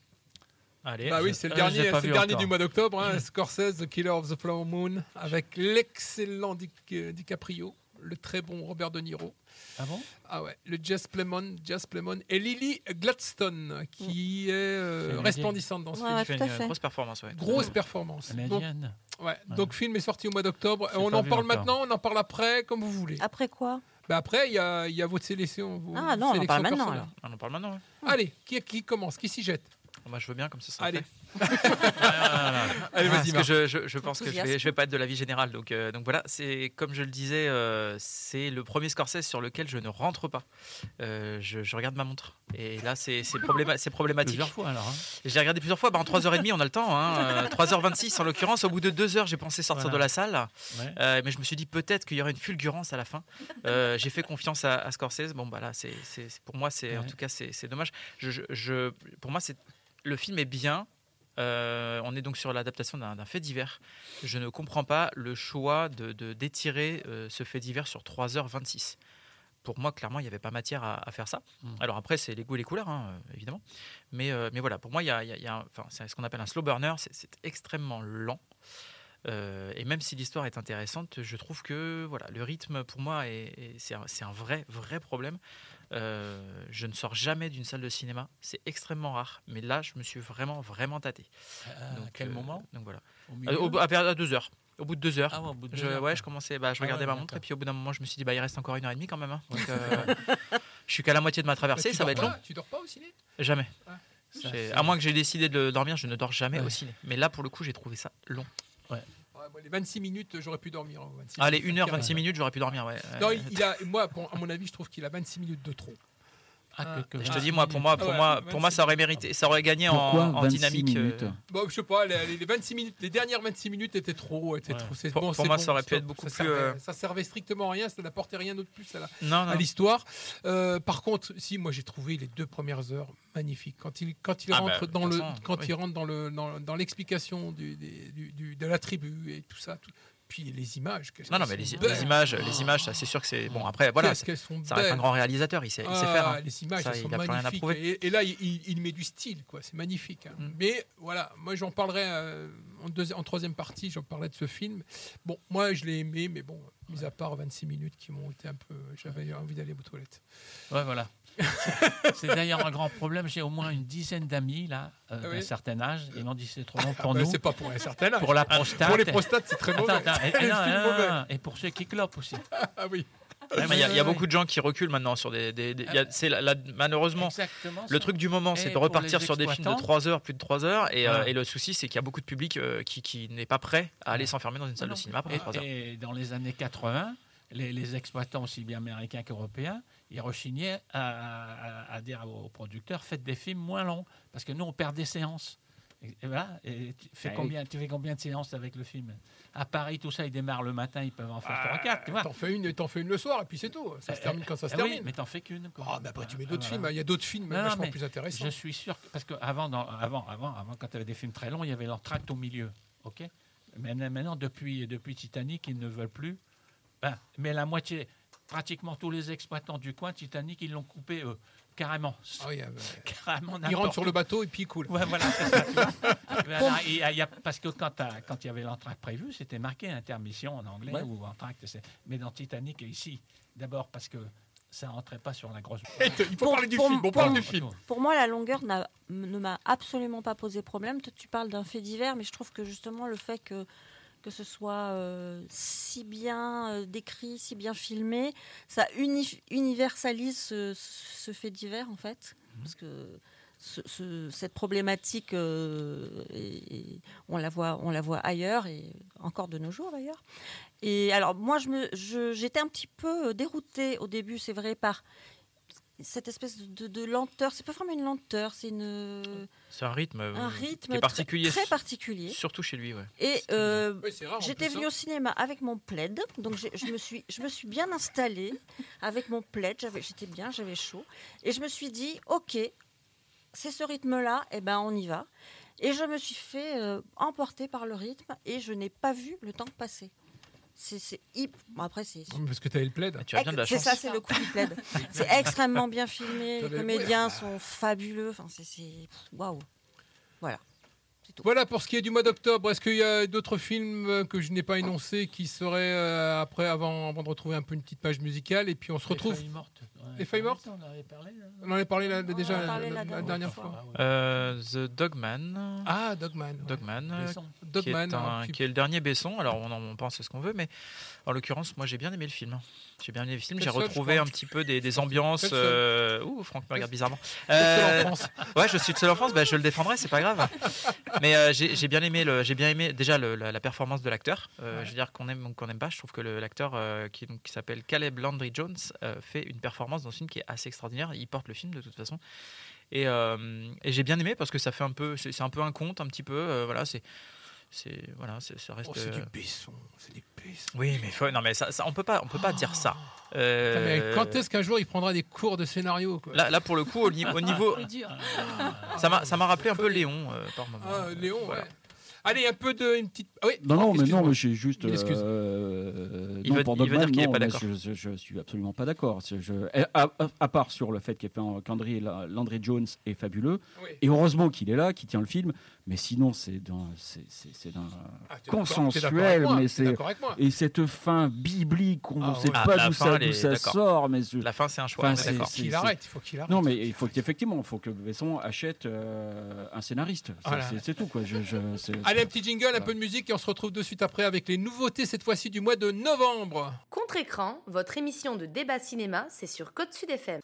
Allez, bah oui, c'est le dernier, c'est le dernier du mois d'octobre, hein, Scorsese, The Killer of the Flower Moon, avec l'excellent DiCaprio, le très bon Robert De Niro. Ah bon Ah ouais, le Jess Plemon, Jess Plemon et Lily Gladstone qui mm. est, euh, resplendissante dans ce film. fait une grosse performance, ouais. Grosse performance. Donc, ouais, donc film est sorti au mois d'octobre. On en parle maintenant, on en parle après, comme vous voulez. Après quoi? Bah après, il y a, y a, votre sélection. ah non, on en parle maintenant. On en parle maintenant. Allez, qui, qui commence Qui s'y jette? Moi, je veux bien, comme ça. Allez. Allez, vas-y. Parce que je, je, pense que je vais, je vais pas être de l'avis général. Donc, euh, donc voilà, c'est comme je le disais, euh, c'est le premier Scorsese sur lequel je ne rentre pas. Euh, je, je, regarde ma montre. Et là, c'est problématique. Plusieurs fois alors. Hein. J'ai regardé plusieurs fois. Bah, en 3h30, on a le temps. Hein. 3h26 en l'occurrence. Au bout de 2 h j'ai pensé sortir de la salle. mais je me suis dit peut-être qu'il y aurait une fulgurance à la fin. j'ai fait confiance à, Scorsese. Bon, bah là, c'est pour moi, c'est en tout cas, c'est dommage. Je, je, pour moi, c'est le film est bien. Euh, on est donc sur l'adaptation d'un fait divers. Je ne comprends pas le choix de d'étirer euh, ce fait divers sur 3h26. Pour moi, clairement, il n'y avait pas matière à, faire ça. Hmm. Alors après, c'est les goûts et les couleurs, hein, évidemment. Mais, euh, mais voilà, pour moi, il y a, c'est ce qu'on appelle un slow burner. C'est extrêmement lent. et même si l'histoire est intéressante, je trouve que voilà, le rythme, pour moi, c'est un, un, vrai, vrai problème. Euh, je ne sors jamais d'une salle de cinéma. C'est extrêmement rare. Mais là, je me suis vraiment, vraiment tâté. à quel euh, moment? Donc voilà. Au à, à, deux heures. Au bout de deux heures, ah je, ouais, je commençais, bah, je ah regardais ma montre et puis au bout d'un moment, je me suis dit, bah, il reste encore une heure et demie quand même. Hein. Donc, euh, [laughs] je suis qu'à la moitié de ma traversée, ça va être long. Tu dors pas au ciné? Jamais. à moins que j'ai décidé de dormir, je ne dors jamais au ciné. Mais là, pour le coup, j'ai trouvé ça long. Ouais les 26 minutes, j'aurais pu dormir. Hein, Allez, 1 h 26 minutes, j'aurais pu dormir. Ouais. Non, il, a, moi, à mon avis, je trouve qu'il a 26 minutes de trop. Ah, je te dis, moi, pour moi, pour moi, pour moi, ça aurait mérité, ça aurait gagné en, dynamique. Euh. Bon, je sais pas, les, 26 minutes, les dernières 26 minutes étaient trop, étaient trop. Pour, moi, ça aurait pu être beaucoup ça plus. Servait, euh, Ça servait strictement à rien, ça n'apportait rien d'autre plus à l'histoire. Euh, par contre, si moi j'ai trouvé les deux premières heures magnifiques. Quand il quand il ah rentre bah, dans le quand il rentre dans le dans, l'explication du, du, de la tribu et tout ça. Tout, puis les images. Non, non, mais les, images, les images, ça c'est sûr que c'est bon. Après, voilà, ça reste un grand réalisateur, il sait, il sait faire. Hein. Les images, ça, sont magnifiques. Et, et, là, il, il, met du style, quoi. C'est magnifique. Hein. Mm. Mais voilà, moi j'en parlerai euh, en, en, troisième partie, j'en parlerai de ce film. Bon, moi je l'ai aimé, mais bon, mis à part 26 minutes qui m'ont été un peu. J'avais envie d'aller aux toilettes. Ouais, voilà. [laughs] c'est d'ailleurs un grand problème. J'ai au moins une dizaine d'amis là, euh, ah d'un certain âge. Ils m'ont dit c'est trop long pour ah, nous. C'est pas pour un certain âge. Pour la prostate. Pour les prostates, c'est très mauvais. et, pour ceux qui clopent aussi. [laughs] ah oui. Il y, a beaucoup de gens qui reculent maintenant sur des. c'est malheureusement le truc du moment, c'est de repartir sur des films de 3 heures, plus de 3 heures. Et, euh, et le souci, c'est qu'il y a beaucoup de public euh, qui, qui n'est pas prêt à aller s'enfermer dans une salle de cinéma pendant 3 heures. Et dans les années 80, les, les exploitants, aussi bien américains qu'européens, ils rechignaient à, dire aux producteurs faites des films moins longs, parce que nous, on perd des séances. Et, voilà, et tu, fais ah combien, tu fais combien de séances avec le film? À Paris, tout ça, ils démarrent le matin, ils peuvent en faire 3-4. Tu T'en fais, une, fais une le soir, et puis c'est tout. Ça se termine quand ça se eh termine. Oui, mais t'en fais qu'une. Ah, bah, tu mets d'autres films. Il y a d'autres films vachement plus intéressants. Je suis sûr, parce qu'avant, avant, avant, avant, quand tu avais des films très longs, il y avait l'entracte au milieu. ok? Mais maintenant, depuis, depuis Titanic, ils ne veulent plus. Ben, mais la moitié, pratiquement tous les exploitants du coin Titanic, ils l'ont coupé eux. Carrément. Ah oui, [laughs] carrément ils rentrent sur le bateau et puis ils coulent. Ouais, voilà, ça, [laughs] y a, parce que quand, quand il y avait l'entracte prévu, c'était marqué intermission en anglais ou entracte. Mais dans Titanic, ici, d'abord parce que ça rentrait pas sur la grosse. [laughs] il faut pour, parler du film. On parle du film. Pour moi, la longueur ne m'a absolument pas posé problème. tu parles d'un fait divers, mais je trouve que justement le fait que que ce soit euh, si bien euh, décrit, si bien filmé, ça universalise ce, fait divers en fait, mhm. parce que cette problématique, euh, on la voit, on la voit ailleurs et encore de nos jours d'ailleurs. Et alors moi, je j'étais un petit peu déroutée au début, c'est vrai, par cette espèce de, lenteur. C'est pas vraiment une lenteur, c'est une. C'est un rythme. Un rythme particulier. Très, particulier. Surtout chez lui, ouais. Et euh, j'étais venue au cinéma avec mon plaid, donc je me suis, je me suis bien installée avec mon plaid. j'étais bien, j'avais chaud, et je me suis dit, ok, c'est ce rythme-là, et eh ben on y va. Et je me suis fait euh, emporter par le rythme, et je n'ai pas vu le temps passer. C'est bon, après c'est parce que tu as le plaid. Tu as bien de la C'est ça, c'est le coup du plaid. [laughs] c'est extrêmement bien filmé. Les comédiens sont fabuleux. Enfin, c'est waouh. Voilà. Voilà pour ce qui est du mois d'octobre. Est-ce qu'il y a d'autres films euh, que je n'ai pas énoncés qui seraient euh, après, avant, avant, de retrouver un peu une petite page musicale? Et puis on se retrouve. Les feuilles mortes. On en avait parlé. On en avait parlé déjà la, dernière fois. Euh, The Dogman. Ah, Dogman. Dogman. Dogman. Qui est, un, qui est, le dernier Besson. Alors on en pense ce qu'on veut, mais en l'occurrence, moi j'ai bien aimé le film. J'ai bien aimé le film. J'ai retrouvé un petit peu des, des ambiances. Euh... Ouh, Franck me regarde bizarrement. Euh... France. Ouais, je suis seul en France. Bah, je le défendrai, c'est pas grave. Mais j'ai bien aimé le, j'ai bien aimé déjà la, performance de l'acteur. Je veux dire qu'on aime ou qu'on n'aime pas, je trouve que l'acteur qui, qui s'appelle Caleb Landry Jones fait une performance dans ce film qui est assez extraordinaire. Il porte le film de toute façon. Et, et j'ai bien aimé parce que ça fait un peu, c'est un peu un conte, un petit peu. voilà, c'est c'est voilà, ça reste. Oh, c'est du Besson, c'est du Besson. Oui, mais non, mais ça, on peut pas, on peut pas dire ça. Euh, quand est-ce qu'un jour il prendra des cours de scénario quoi? Là, là, pour le coup, au, [laughs] niveau, ça m'a, ça m'a rappelé un peu Léon euh, par moment. Ah, Léon, ouais. Allez, un peu de une petite. Ah oui, non, non, mais non, mais j'ai juste. Euh, il non, veut, pour il dire qu'il n'est pas d'accord. Je, je, suis absolument pas d'accord. À, à, part sur le fait qu'André Jones est fabuleux, et heureusement qu'il est là, qu'il tient le film. Mais sinon, c'est d'un, c'est, ah, consensuel, mais c'est et cette fin biblique, on ne ah, sait pas d'où ça, ça sort, mais la fin, c'est un choix. Enfin, il faut qu'il arrête, il faut qu'il arrête. Non, mais il faut qu'effectivement, il faut que Besson achète euh, un scénariste. C'est, tout quoi. Je, [laughs] Allez, un petit jingle, un peu de musique, et on se retrouve de suite après avec les nouveautés cette fois-ci du mois de novembre. Contre-écran, votre émission de débat cinéma, c'est sur Côte Sud FM.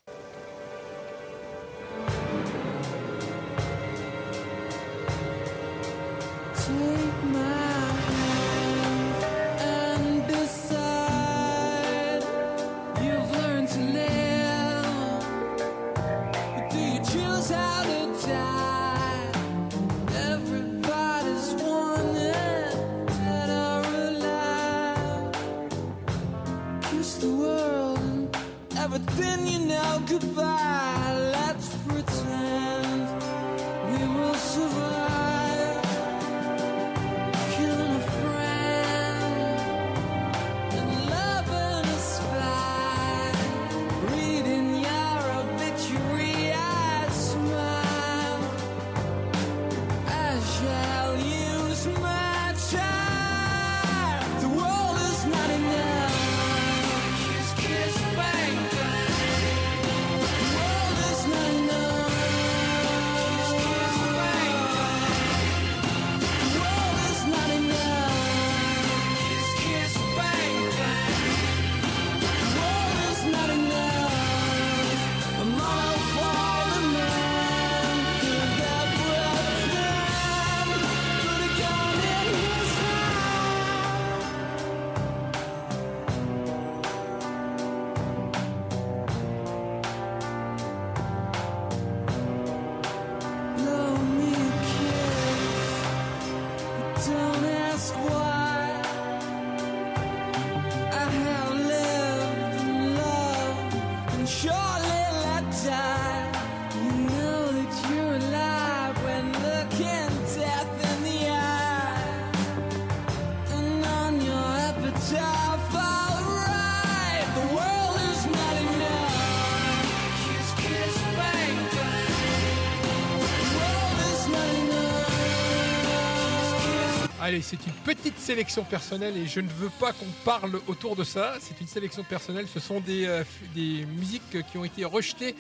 Allez, c'est une petite sélection personnelle et je ne veux pas qu'on parle autour de ça. C'est une sélection personnelle. Ce sont des, euh, des musiques qui ont été rejetées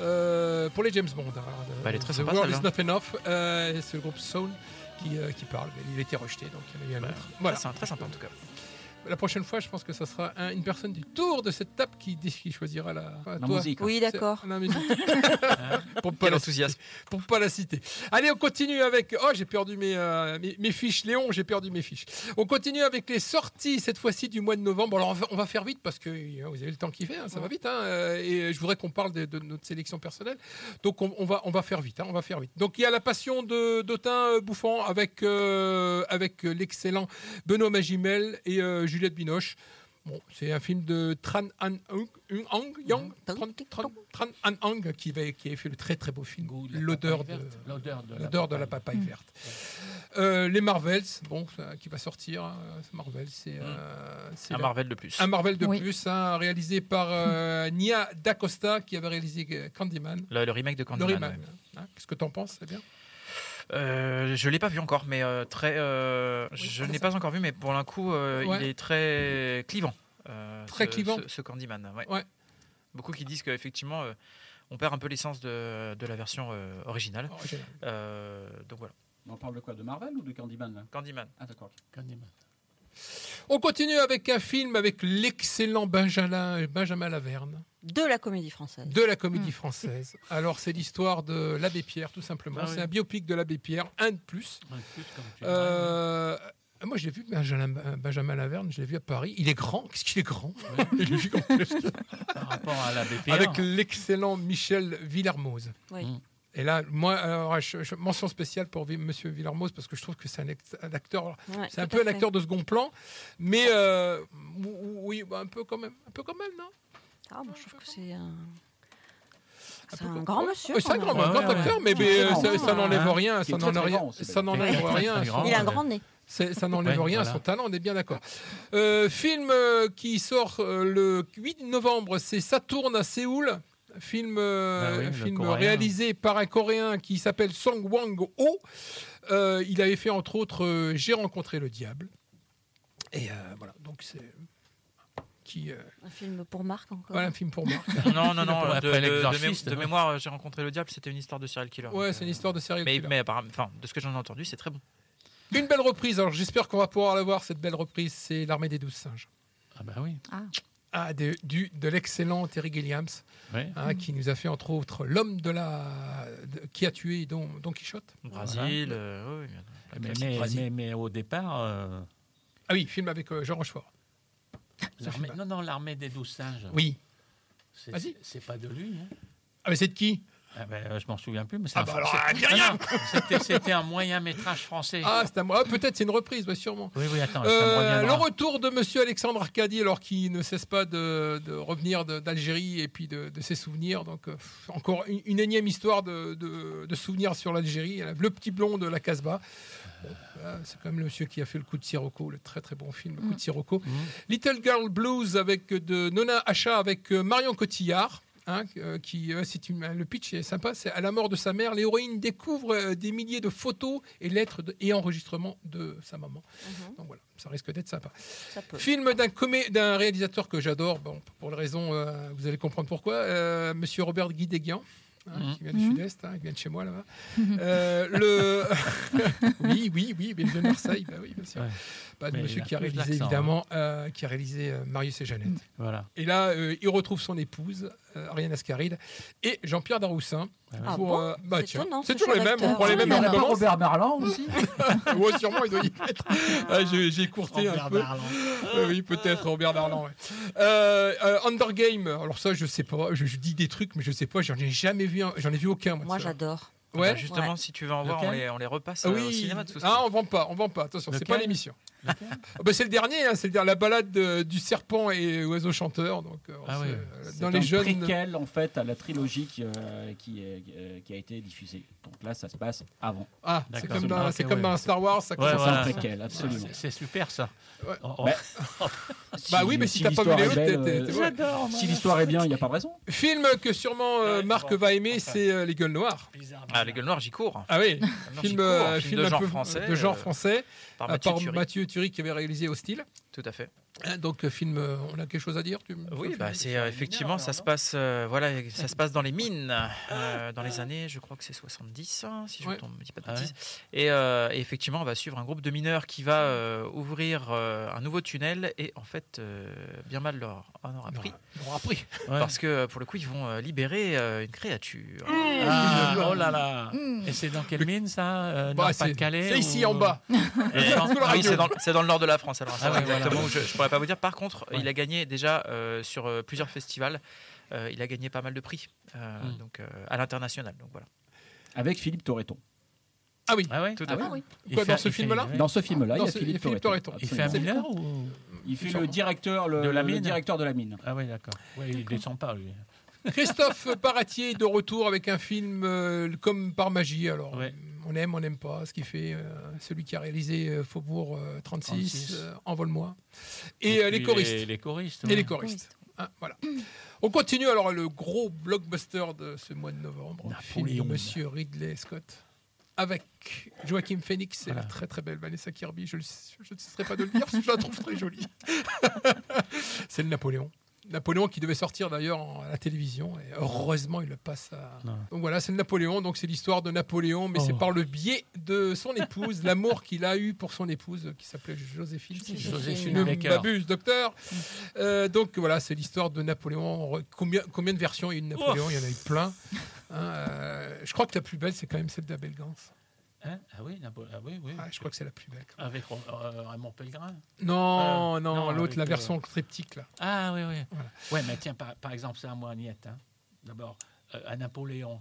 euh, pour les James Bond. Hein. Bah, elle est très The World is not enough. Euh, c'est le groupe Soul qui, qui parle. Il a été rejeté, donc il y en a eu un bah, autre. Voilà. C'est très sympa en tout cas. La prochaine fois, je pense que ça sera une personne du tour de cette table qui, qui choisira la, musique. Oui, d'accord. La musique. [laughs] [laughs] pour pas l'enthousiasme. Pour pas la citer. Allez, on continue avec. Oh, j'ai perdu mes, euh, mes, fiches. Léon, j'ai perdu mes fiches. On continue avec les sorties cette fois-ci du mois de novembre. Alors, on va, faire vite parce que euh, vous avez le temps qui fait. Hein, ça va vite. Hein, euh, et je voudrais qu'on parle de, notre sélection personnelle. Donc, on, va, on va faire vite. Hein, on va faire vite. Donc, il y a la passion de d'Otin Bouffant avec, avec l'excellent Benoît Magimel et Juliette Binoche. Bon, c'est un film de Tran An Hung, Yang, Tran, An Hung qui, avait, qui avait fait le très très beau film L'odeur de, l'odeur de, la, papaye mm. verte. Euh, les Marvels, bon, qui va sortir. Hein, Marvel, c'est mm. euh, un Marvel de plus. Un Marvel de plus, hein, réalisé par euh, [laughs] Nia D'Acosta qui avait réalisé Candyman. Le, remake de Candyman. Hein. Qu'est-ce que tu en penses C'est bien euh, je l'ai pas vu encore, mais euh, très. Euh, je ne l'ai pas encore vu, mais pour l'un coup, il est très clivant. très clivant. Ce, Candyman. Ouais. Beaucoup qui disent qu'effectivement, on perd un peu l'essence de, de, la version originale. donc voilà. On parle de quoi? De Marvel ou de Candyman Candyman. Ah d'accord. Candyman. On continue avec un film avec l'excellent Benjamin, Benjamin Laverne. De la comédie française. De la comédie mmh. française. Alors, c'est l'histoire de l'abbé Pierre, tout simplement. Ah c'est un biopic de l'abbé Pierre, un de plus. Un de plus, comme tu euh, moi, je l'ai vu, Benjamin, Benjamin Laverne, je l'ai vu à Paris. Il est grand. Qu'est-ce qu'il est grand [laughs] Par rapport à l'abbé Pierre. Avec l'excellent Michel Villermoz. Oui. Mmh. Et là, moi, alors, mention spéciale pour Monsieur Villermoz parce que je trouve que c'est un, acteur, c'est un peu un acteur de second plan, mais euh, oui, bah, un peu quand même, un peu quand même, non? Ah, moi, je trouve que c'est un. C'est un, grand monsieur. c'est un grand, acteur, mais, ça, n'enlève rien. Ça n'enlève rien. Il a un grand nez. Ça n'enlève rien à son talent, on est bien d'accord. Euh, film euh, qui sort le 8 novembre, c'est Saturne à Séoul film, euh, bah film réalisé par un Coréen qui s'appelle Song Wang-ho. Euh, il avait fait entre autres euh, J'ai rencontré le diable. Et voilà, donc c'est qui, Un film pour Marc encore. un film pour Marc. non, non, non. [laughs] de, mémoire, j'ai rencontré le diable. C'était une histoire de serial killer. Ouais, c'est une histoire de serial mais, killer. Mais enfin, de ce que j'en ai entendu, c'est très bon. Une belle reprise. Alors j'espère qu'on va pouvoir la voir cette belle reprise. C'est l'armée des douze singes. Ah bah oui. Ah. Ah, de, du, de l'excellent Terry Gilliams, hein, qui nous a fait entre autres l'homme de la qui a tué Don, Don Quichotte. Brésil, euh, oui, mais, mais, au départ. Euh, ah oui, film avec euh, Jean Rochefort. Non, non, l'armée des douze singes. Oui. C'est pas de lui. Hein. Ah, mais c'est de qui? Ah ben, euh, je m'en souviens plus, mais ah bah ah, rien C'était un moyen métrage français. Ah, moi. Peut-être c'est une reprise, sûrement. Oui, oui, attends. Euh, le retour de Monsieur Alexandre Arcadi, alors qu'il ne cesse pas de, revenir d'Algérie et puis de, ses souvenirs. Donc euh, encore une, énième histoire de, souvenirs sur l'Algérie. Le petit blond de la Casbah. c'est quand même le monsieur qui a fait le coup de Sirocco, le très très bon film, le coup de mm. Sirocco. Mm. Little Girl Blues avec de Nona Hacha avec Marion Cotillard. Hein, euh, qui, euh, c'est le pitch est sympa. C'est à la mort de sa mère, l'héroïne découvre euh, des milliers de photos et lettres et enregistrements de sa maman. Mhm. Donc voilà, ça risque d'être sympa. Film d'un, d'un réalisateur que j'adore, bon, pour les raisons, vous allez comprendre pourquoi, Monsieur Robert Guy Deguian. Hein, mhm. qui vient du sud-est, hein, qui vient de chez moi là-bas. [laughs] le... [laughs] oui, oui, oui, mais de Marseille, bah oui, bien sûr pas de monsieur qui a réalisé évidemment, hein. euh, qui a réalisé euh, Marius et Jeannette. Mm. Voilà. Et là, euh, il retrouve son épouse, Ariane Ascaride, et Jean-Pierre Daroussin. Ah pour, bah, c'est toujours les mêmes, on prend les mêmes en Robert Merlan aussi [laughs] Oui, sûrement, il doit y être. [laughs] Ah, j'ai courté un peu. [laughs] oui, peut-être Robert Merlan. Ouais. Undergame, alors ça, je sais pas, je, dis des trucs, mais je sais pas, j'en ai jamais vu, j'en ai vu aucun. Moi, j'adore. Ouais. Bah, justement, si tu veux en voir, on les, on les, repasse ah, oui. au cinéma. ah, on vend pas, on vend pas. Attention, c'est pas l'émission. [laughs] Ah bah, c'est le dernier, hein, c'est la balade du serpent et oiseau chanteur. Donc, euh, ah euh, dans les un jeunes. préquel en fait à la trilogie qui, euh, qui, qui, a été diffusée. Donc là, ça se passe avant. Ah, c'est comme, dans, comme dans Star Wars, ça commence un préquel, absolument. C'est super ça. Oh, oh. [laughs] bah oui, mais si, t'as pas vu les autres, Si l'histoire est bien, il n'y a pas de raison. Film que sûrement Marc va aimer, c'est Les Gueules Noires. Ah, Les Gueules Noires, j'y cours. Ah oui, film de genre français. De genre français. Par Mathieu Turi qui avait réalisé Hostile. Tout à fait. Hein, donc film, euh, on a quelque chose à dire Oui, bah, c'est euh, effectivement ça se passe, euh, voilà, [laughs] ça se passe dans les mines dans les années, je crois que c'est 70, hein, si je ne me dis pas de ah bêtises. Et, effectivement, on va suivre un groupe de mineurs qui va ouvrir un nouveau tunnel et en fait bien mal leur en aura pris. pris. Parce que pour le coup, ils vont libérer une créature. Mmh. Ah, oh là là. Mmh. Et c'est dans quelle mine ça bah, C'est C'est ici en bas. Ah [laughs] c'est dans, le nord de la France. Alors, ah exactement je, je pourrais pas vous dire. Par contre, il a gagné déjà euh, sur euh, plusieurs festivals. Euh, il a gagné pas mal de prix hmm. donc, à l'international. Donc voilà. Avec Philippe Torreton. Ah oui, ah tout à fait. Quoi, dans, ce film-là dans ce film-là, il y a Philippe, Philippe Torreton. Il fait un mineur Il fait le directeur, le, de la mine. directeur de la mine. Ah oui, d'accord. il ne descend pas, lui. Christophe Paratier de retour avec un film comme par magie. Alors, on aime, on n'aime pas, ce qui fait euh, celui qui a réalisé euh, Faubourg 36, euh, Envole-moi, et, les choristes. Les, choristes. Et les choristes. Hein, voilà. On continue alors le gros blockbuster de ce mois de novembre, film Monsieur Ridley Scott, avec Joachim Phoenix et la très très belle Vanessa Kirby. Je, ne cesserai pas de le dire parce que je la trouve très jolie. [laughs] C'est le Napoléon. Napoléon qui devait sortir d'ailleurs à la télévision. Et heureusement, il le passe à. Donc voilà, c'est Napoléon. Donc c'est l'histoire de Napoléon, mais c'est oh. par le biais de son épouse, l'amour qu'il a eu pour son épouse qui s'appelait Joséphine. Joséphine m'abuse, docteur. Euh, donc voilà, c'est l'histoire de Napoléon. Combien, combien de versions il y a eu de Napoléon? Il y en a eu plein. Hein, euh, je crois que la plus belle, c'est quand même celle d'Abel Gans. Hein? Ah oui, ah oui, oui. Ah, je crois que c'est la plus belle. Avec euh, Raymond Pellegrin Non, euh, non, l'autre, la version euh... triptyque. Là. Ah oui, oui. Voilà. Ouais, mais tiens, par, par exemple, c'est un moi, Agnette. Hein. D'abord, euh, à Napoléon.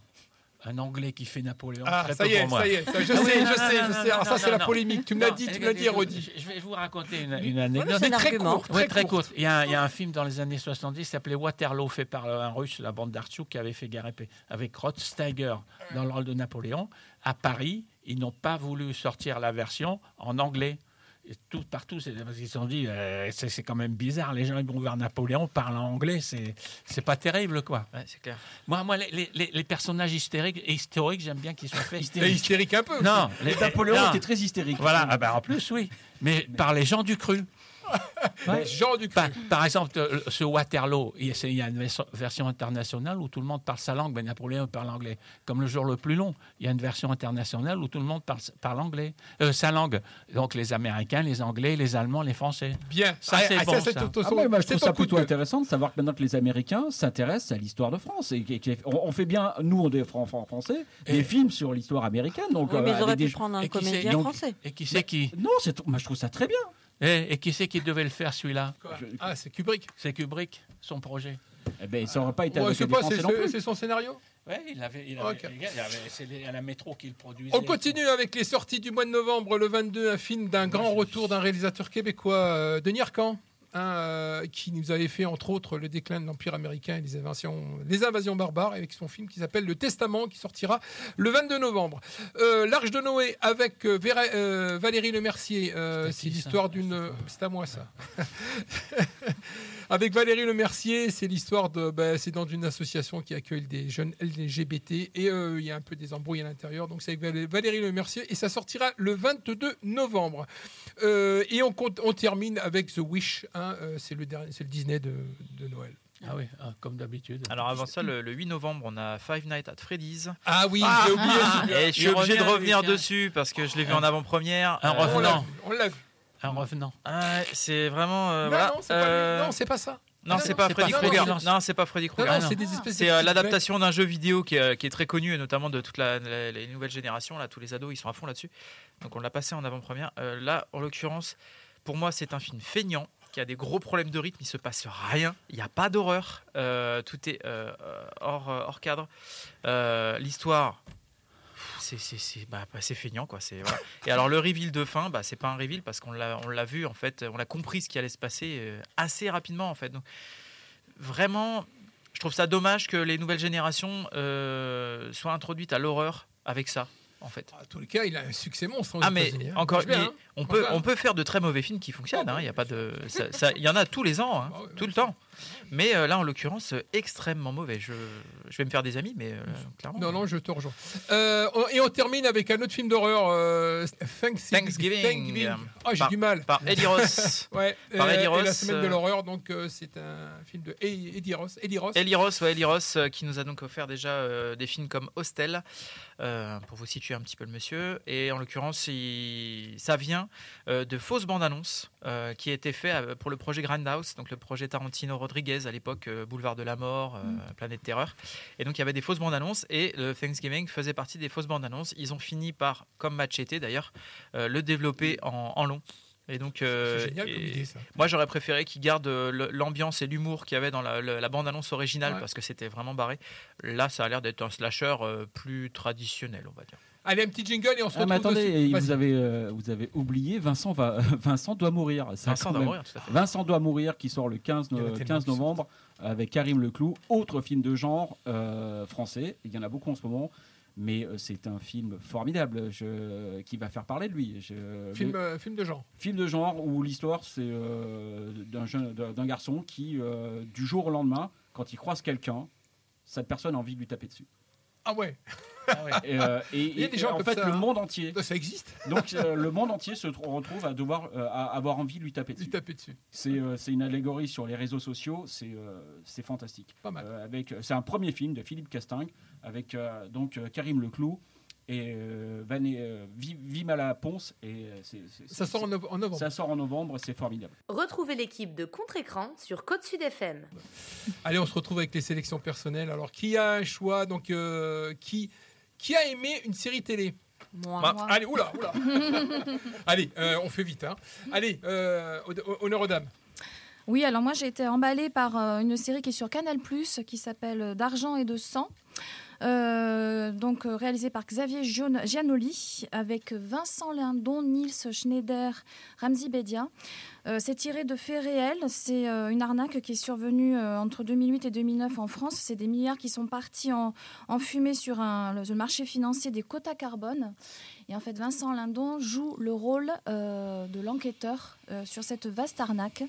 Un Anglais qui fait Napoléon. Ah, ça y, est, ça y est, ça, je, sais, je sais, je sais. Alors ça, c'est la polémique. Tu me l'as dit, tu me l'as dit, Rodi. Je vais vous raconter une, une anecdote. très, court, très, très courte. Il y, a, il y, a, un film dans les années 70 qui s'appelait Waterloo, fait par un russe, la bande d'Artchouk, qui avait fait guerre épée, avec Rod Steiger dans le rôle de Napoléon. À Paris, ils n'ont pas voulu sortir la version en anglais. Et tout, partout, c'est parce qu'ils se sont dit, euh, c'est quand même bizarre, les gens ils vont vers Napoléon, parlent en anglais, c'est pas terrible, quoi. Ouais, c'est clair. Moi, moi les, les, les personnages hystériques, historiques, j'aime bien qu'ils soient faits. [laughs] Hystériques. hystérique un peu. Non, les, Napoléon était très hystérique. Voilà, ah ben, en plus, oui. Mais, Mais, par les gens du cru. Jean du par, exemple, euh, ce Waterloo, il y a une version internationale où tout le monde parle sa langue, mais Napoléon parle anglais. Comme le jour le plus long, il y a une version internationale où tout le monde parle, parle anglais, euh, sa langue. Donc les Américains, les Anglais, les Allemands, les Français. Bien, ça ah, c'est ah, bon. Ça, ça. Ah, je trouve ça plutôt intéressant de savoir que maintenant que les Américains s'intéressent à l'histoire de France. Et, on, fait bien, nous, on est français, des films sur l'histoire américaine. Donc, oui, mais ils auraient pu prendre un comédien français. Et qui c'est qui? Non, moi je trouve ça très bien. Et, qui c'est qui devait le faire celui-là Ah, c'est Kubrick. C'est Kubrick, son projet. Eh ben, ça n'aurait pas été ouais, C'est son scénario Oui, il avait, il avait, c'est à la métro qu'il produisait. On continue avec les sorties du mois de novembre, le 22, un film d'un grand retour d'un réalisateur québécois, euh, Denis Euh, qui nous avait fait entre autres le déclin de l'Empire américain et les invasions, les invasions barbares, avec son film qui s'appelle Le Testament, qui sortira le 22 novembre. Euh, L'Arche de Noé avec euh, euh Valérie Lemercier, c'est l'histoire d'une... C'est à moi ça. [laughs] avec Valérie Lemercier, c'est l'histoire de... Ben, c'est dans une association qui accueille des jeunes LGBT et il y a un peu des embrouilles à l'intérieur. Donc c'est avec Valérie Lemercier et ça sortira le 22 novembre. et on, on termine avec The Wish. Euh, c'est le, le Disney de, Noël. Ah oui, ah, comme d'habitude. Alors avant ça, le, 8 novembre, on a Five Nights at Freddy's. Ah oui, ah, j'ai oublié. et je suis obligé de revenir dessus parce que je l'ai vu en avant-première. Un revenant. On l'a vu. Un revenant. Ah, c'est vraiment. Euh, non, c'est pas, ça. Non, c'est pas, Freddy Krueger. Non, c'est pas Freddy Krueger. C'est euh, l'adaptation d'un jeu vidéo qui est, qui est, très connu, et notamment de toute la, les nouvelles générations. Là, tous les ados, ils sont à fond là-dessus. Donc, on l'a passé en avant-première. là, en l'occurrence, pour moi, c'est un film feignant qui a des gros problèmes de rythme, il se passe rien, il n'y a pas d'horreur, euh, tout est euh, hors, euh, hors, cadre. L'histoire, c'est bah, feignant quoi. Voilà. Et alors le reveal de fin, bah, c'est pas un reveal parce qu'on l'a vu en fait, on a compris ce qui allait se passer assez rapidement en fait. Donc, vraiment, je trouve ça dommage que les nouvelles générations soient introduites à l'horreur avec ça en fait. À tous les cas, il a un succès monstre. Ah mais hein. encore, hein. on peut on peut faire de très mauvais films qui fonctionnent. Hein. Il y a pas de, il y en a tous les ans, hein, bah tout le temps. Mais euh, là, en l'occurrence, euh, extrêmement mauvais. Je, je, vais me faire des amis, mais euh, clairement. Non, non, je te rejoins. et on termine avec un autre film d'horreur, Thanksgiving. Thanksgiving. Oh, j'ai du mal. Par Eddie Ross. [laughs] ouais. Par Eddie Ross. la semaine de l'horreur, donc c'est un film de Eddie Ross. Eddie Ross. Eddie Ross, ouais, Eddie Ross, qui nous a donc offert déjà des films comme Hostel, pour vous situer un petit peu le monsieur. Et en l'occurrence, ça vient de fausses bandes annonces qui étaient faites pour le projet Grindhouse, donc le projet Tarantino Rodriguez à l'époque, euh, Boulevard de la Mort, euh, mm. Planète Terreur. Et donc il y avait des fausses bandes annonces et le Thanksgiving faisait partie des fausses bandes annonces. Ils ont fini par, comme Machete d'ailleurs, euh, le développer en, long. Et donc, moi j'aurais préféré qu'ils gardent l'ambiance et l'humour qu'il y avait dans la, bande-annonce originale parce que c'était vraiment barré. Là, ça a l'air d'être un slasher plus traditionnel, on va dire. Allez, un petit jingle et on se ah, retrouve. Mais attendez, vous avez, euh, vous avez oublié, Vincent, va, [laughs] Vincent doit mourir. Vincent doit mourir, tout à fait. Vincent doit mourir, qui sort le 15, 15 novembre avec Karim Leclou, autre film de genre euh, français. Il y en a beaucoup en ce moment. Mais euh, c'est un film formidable je, qui va faire parler de lui. Je, film, film de genre. Film de genre où l'histoire, c'est d'un garçon qui, du jour au lendemain, quand il croise quelqu'un, cette personne a envie de lui taper dessus. Ah ouais. Ah et, euh, [laughs] il y a des gens en fait, le hein. monde entier. Ça existe. [laughs] Donc euh, le monde entier se retrouve à devoir euh, à avoir envie de lui taper dessus. taper dessus. C'est une allégorie sur les réseaux sociaux. C'est fantastique. Pas mal. avec c'est un premier film de Philippe Casting avec donc Karim Leclou et euh, Vimala Ponce. Et ça sort en, novembre. Ça sort en novembre, c'est formidable. Retrouvez l'équipe de Contre-Écran sur Côte Sud FM. Allez, on se retrouve avec les sélections personnelles. Alors, qui a un choix Donc, qui qui a aimé une série télé moi. Bah, allez, oula, oula. [laughs] allez, euh, on fait vite. Hein. Allez, euh, honneur aux dames. Oui, alors moi j'ai été emballée par euh, une série qui est sur Canal+, qui s'appelle D'argent et de sang. Euh, donc euh, réalisé par Xavier Giannoli avec Vincent Lindon, Nils Schneider, Ramzi Bedia. Euh, c'est tiré de faits réels. C'est une arnaque qui est survenue entre 2008 et 2009 en France. C'est des milliards qui sont partis en, fumée sur le marché financier des quotas carbone. Et en fait, Vincent Lindon joue le rôle de l'enquêteur sur cette vaste arnaque.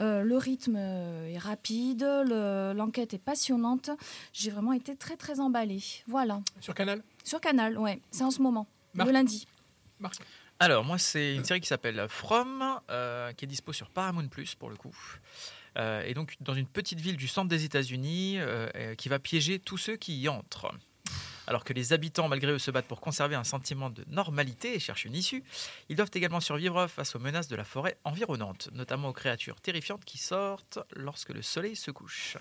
Euh, le rythme est rapide, l'enquête est passionnante. J'ai vraiment été très très emballée. Voilà. Sur Canal Sur Canal, ouais. C'est en ce moment, le lundi. Marc alors, moi, c'est une série qui s'appelle From, euh, qui est dispo sur Paramount Plus pour le coup. Euh, et donc, dans une petite ville du centre des États-Unis, qui va piéger tous ceux qui y entrent. Alors que les habitants, malgré eux, se battent pour conserver un sentiment de normalité et cherchent une issue, ils doivent également survivre face aux menaces de la forêt environnante, notamment aux créatures terrifiantes qui sortent lorsque le soleil se couche.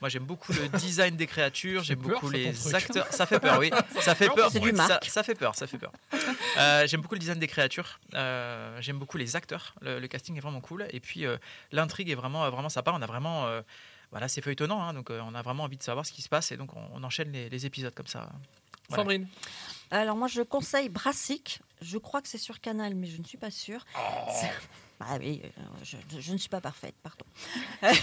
Moi, j'aime beaucoup le design des créatures, j'aime beaucoup les acteurs. Ça fait peur, oui. [laughs] Ça fait peur. C'est du ça, fait peur, ça fait peur. [laughs] Euh, j'aime beaucoup le design des créatures. Euh, j'aime beaucoup les acteurs. Le, casting est vraiment cool. Et puis, euh, l'intrigue est vraiment, vraiment sympa. On a vraiment voilà, c'est feuilletonnant, hein, donc euh, on a vraiment envie de savoir ce qui se passe et donc on, enchaîne les, épisodes comme ça. Sandrine Alors moi je conseille Brassic, je crois que c'est sur Canal mais je ne suis pas sûre. Oh. Bah oui, euh, je, ne suis pas parfaite, pardon. [laughs]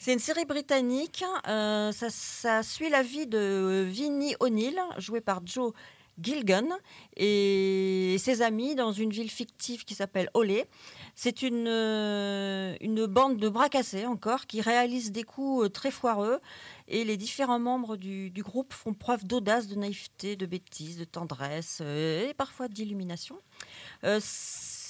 c'est une série britannique, euh, ça, ça, suit la vie de Vinnie O'Neill, joué par Joe Gilgun, et ses amis dans une ville fictive qui s'appelle Olé. C'est une, euh, une bande de bras cassés encore qui réalise des coups euh, très foireux et les différents membres du, groupe font preuve d'audace, de naïveté, de bêtise, de tendresse euh, et parfois d'illumination.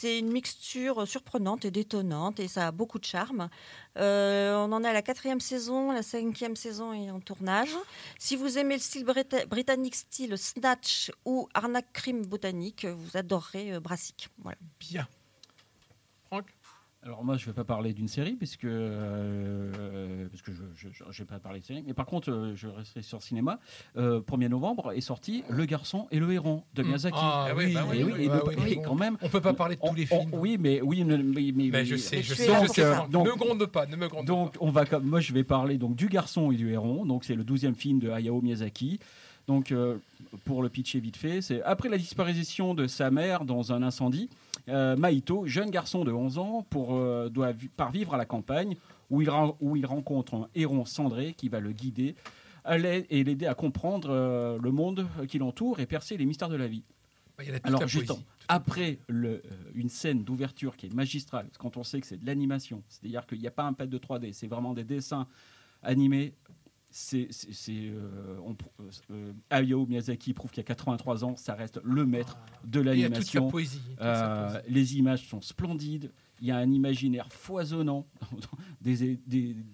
C'est une mixture surprenante et détonnante et ça a beaucoup de charme. on en est la quatrième saison, la cinquième saison est en tournage. Si vous aimez le style britannique, style Snatch ou Arnaque Crime Botanique, vous adorerez Brassic. Voilà. Bien. Alors moi, je ne vais pas parler d'une série, puisque, euh, parce que je ne vais pas parler de série. Mais par contre, euh, je resterai sur cinéma. 1er novembre est sorti Le Garçon et le Héron de hmm. Miyazaki. Ah, oui, bah oui, oui, bah oui, quand même. On peut pas parler de tous les films. oui, mais oui, mais, mais, je sais, je sais. Donc, donc, ne gronde pas, ne me gronde donc, pas. on va, moi, je vais parler donc du Garçon et du Héron. Donc c'est le 12e film de Hayao Miyazaki. Donc, euh, pour le pitcher vite fait, c'est après la disparition de sa mère dans un incendie, euh, Maito, jeune garçon de 11 ans, pour, euh, doit parvivre à la campagne où il, où il rencontre un héron cendré qui va le guider et l'aider à comprendre le monde qui l'entoure et percer les mystères de la vie. Bah, Alors, juste après le, une scène d'ouverture qui est magistrale, quand on sait que c'est de l'animation, c'est-à-dire qu'il n'y a pas un pad de 3D, c'est vraiment des dessins animés c'est euh, euh, Hayao Miyazaki prouve qu'il y a 83 ans, ça reste le maître ah. de l'animation. Euh, les images sont splendides. Il y a un imaginaire foisonnant, [laughs] des,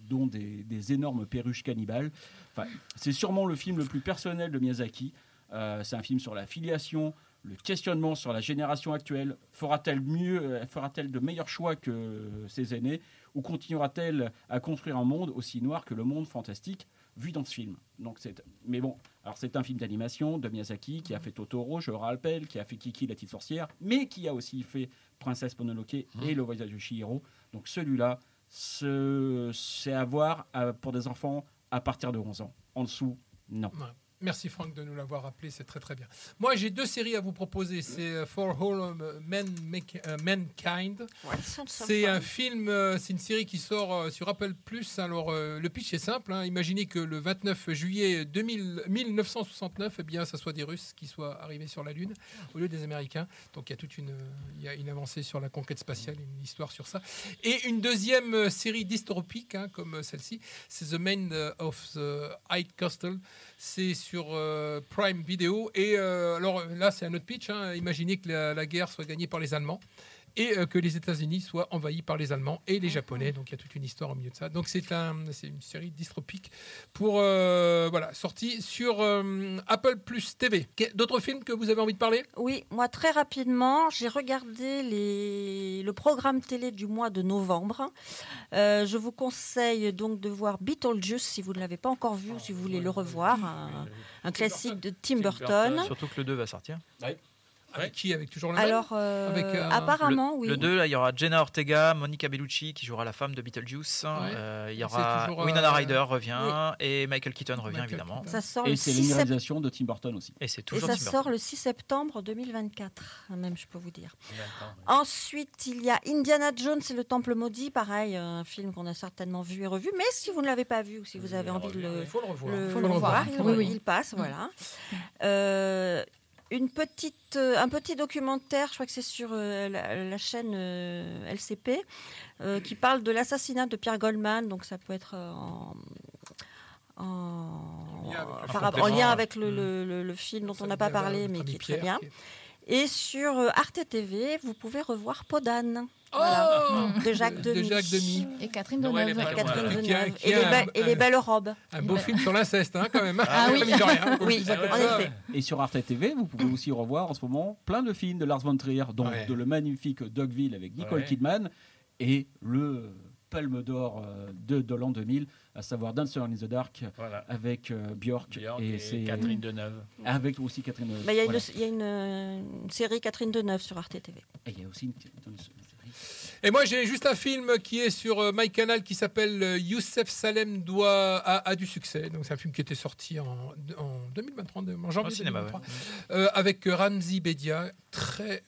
dont des, énormes perruches cannibales. Enfin, c'est sûrement le film le plus personnel de Miyazaki. c'est un film sur la filiation, le questionnement sur la génération actuelle. Fera-t-elle mieux, fera-t-elle de meilleurs choix que ses aînés, ou continuera-t-elle à construire un monde aussi noir que le monde fantastique? Vu dans ce film. Donc c'est, mais bon, alors c'est un film d'animation de Miyazaki qui a fait Totoro, je le rappelle, qui a fait Kiki la petite sorcière, mais qui a aussi fait Princesse Mononoke et mmh. Le voyage de Chihiro. Donc celui-là, c'est à voir euh, pour des enfants à partir de 11 ans. En dessous, non. Merci Franck de nous l'avoir rappelé, c'est très très bien. Moi j'ai deux séries à vous proposer, c'est euh, For All Men, euh, Mankind. c'est un film, euh, c'est une série qui sort sur Apple Plus. Alors le pitch est simple, hein. imaginez que le 29 juillet 2000, 1969, eh bien ça soit des Russes qui soient arrivés sur la Lune au lieu des Américains. Donc il y a toute une, il y a une avancée sur la conquête spatiale, une histoire sur ça. Et une deuxième série dystopique hein, comme celle-ci, c'est The Man of the High Castle. C'est sur Prime Video. Et alors là, c'est un autre pitch. Hein. Imaginez que la, guerre soit gagnée par les Allemands et euh, que les États-Unis soient envahis par les Allemands et les Japonais. Donc il y a toute une histoire au milieu de ça. Donc c'est un, une série dystopique pour euh, voilà sortie sur euh, Apple Plus TV. D'autres films que vous avez envie de parler? Oui, moi très rapidement, j'ai regardé les, le programme télé du mois de novembre. je vous conseille donc de voir Beetlejuice si vous ne l'avez pas encore vu ou si vous voulez le revoir, un, classique de Tim Burton. Surtout que le 2 va sortir. Oui. Avec qui Avec toujours le même Alors, euh, Avec, euh, apparemment, oui. Le 2, là, il y aura Jenna Ortega, Monica Bellucci qui jouera la femme de Beetlejuice. Euh, il y aura Winona Ryder revient et Michael Keaton revient évidemment. Ça sort et c'est l'universalisation de Tim Burton aussi. Et c'est toujours et ça sort le 6 septembre 2024, même je peux vous dire. Ensuite, il y a Indiana Jones et le Temple maudit, pareil, un film qu'on a certainement vu et revu. Mais si vous ne l'avez pas vu ou si vous avez envie de le, il faut le revoir, le, faut le revoir. Il, il, passe, voilà. Une petite, euh, un petit documentaire, je crois que c'est sur euh, la, chaîne euh, LCP, qui parle de l'assassinat de Pierre Goldman. Donc ça peut être en, en, lien avec le, le, le, film dont on n'a pas parlé, mais qui est très bien. Et sur Arte TV, vous pouvez revoir Podane. Oh de Jacques Demy. Et Catherine Deneuve. et, les belles robes. Un beau film sur l'inceste, hein, quand même. Hein. Ah, oui, oui en effet. Et sur Arte TV, vous pouvez aussi revoir en ce moment plein de films de Lars von Trier, dont de le magnifique Dogville avec Nicole Kidman et le Palme d'Or euh, de, de l'an 2000, à savoir Dancer in the Dark avec euh, Björk, et, c'est Catherine Deneuve. Avec aussi Catherine Deneuve. Il y a, une, une, série Catherine Deneuve sur Arte TV. Et il y a aussi une, et moi, j'ai juste un film qui est sur euh, MyCanal qui s'appelle euh, Youssef Salem doit a, du succès. Donc c'est un film qui était sorti en, en 2023, en janvier 2023, euh, avec Ramzi Bedia, très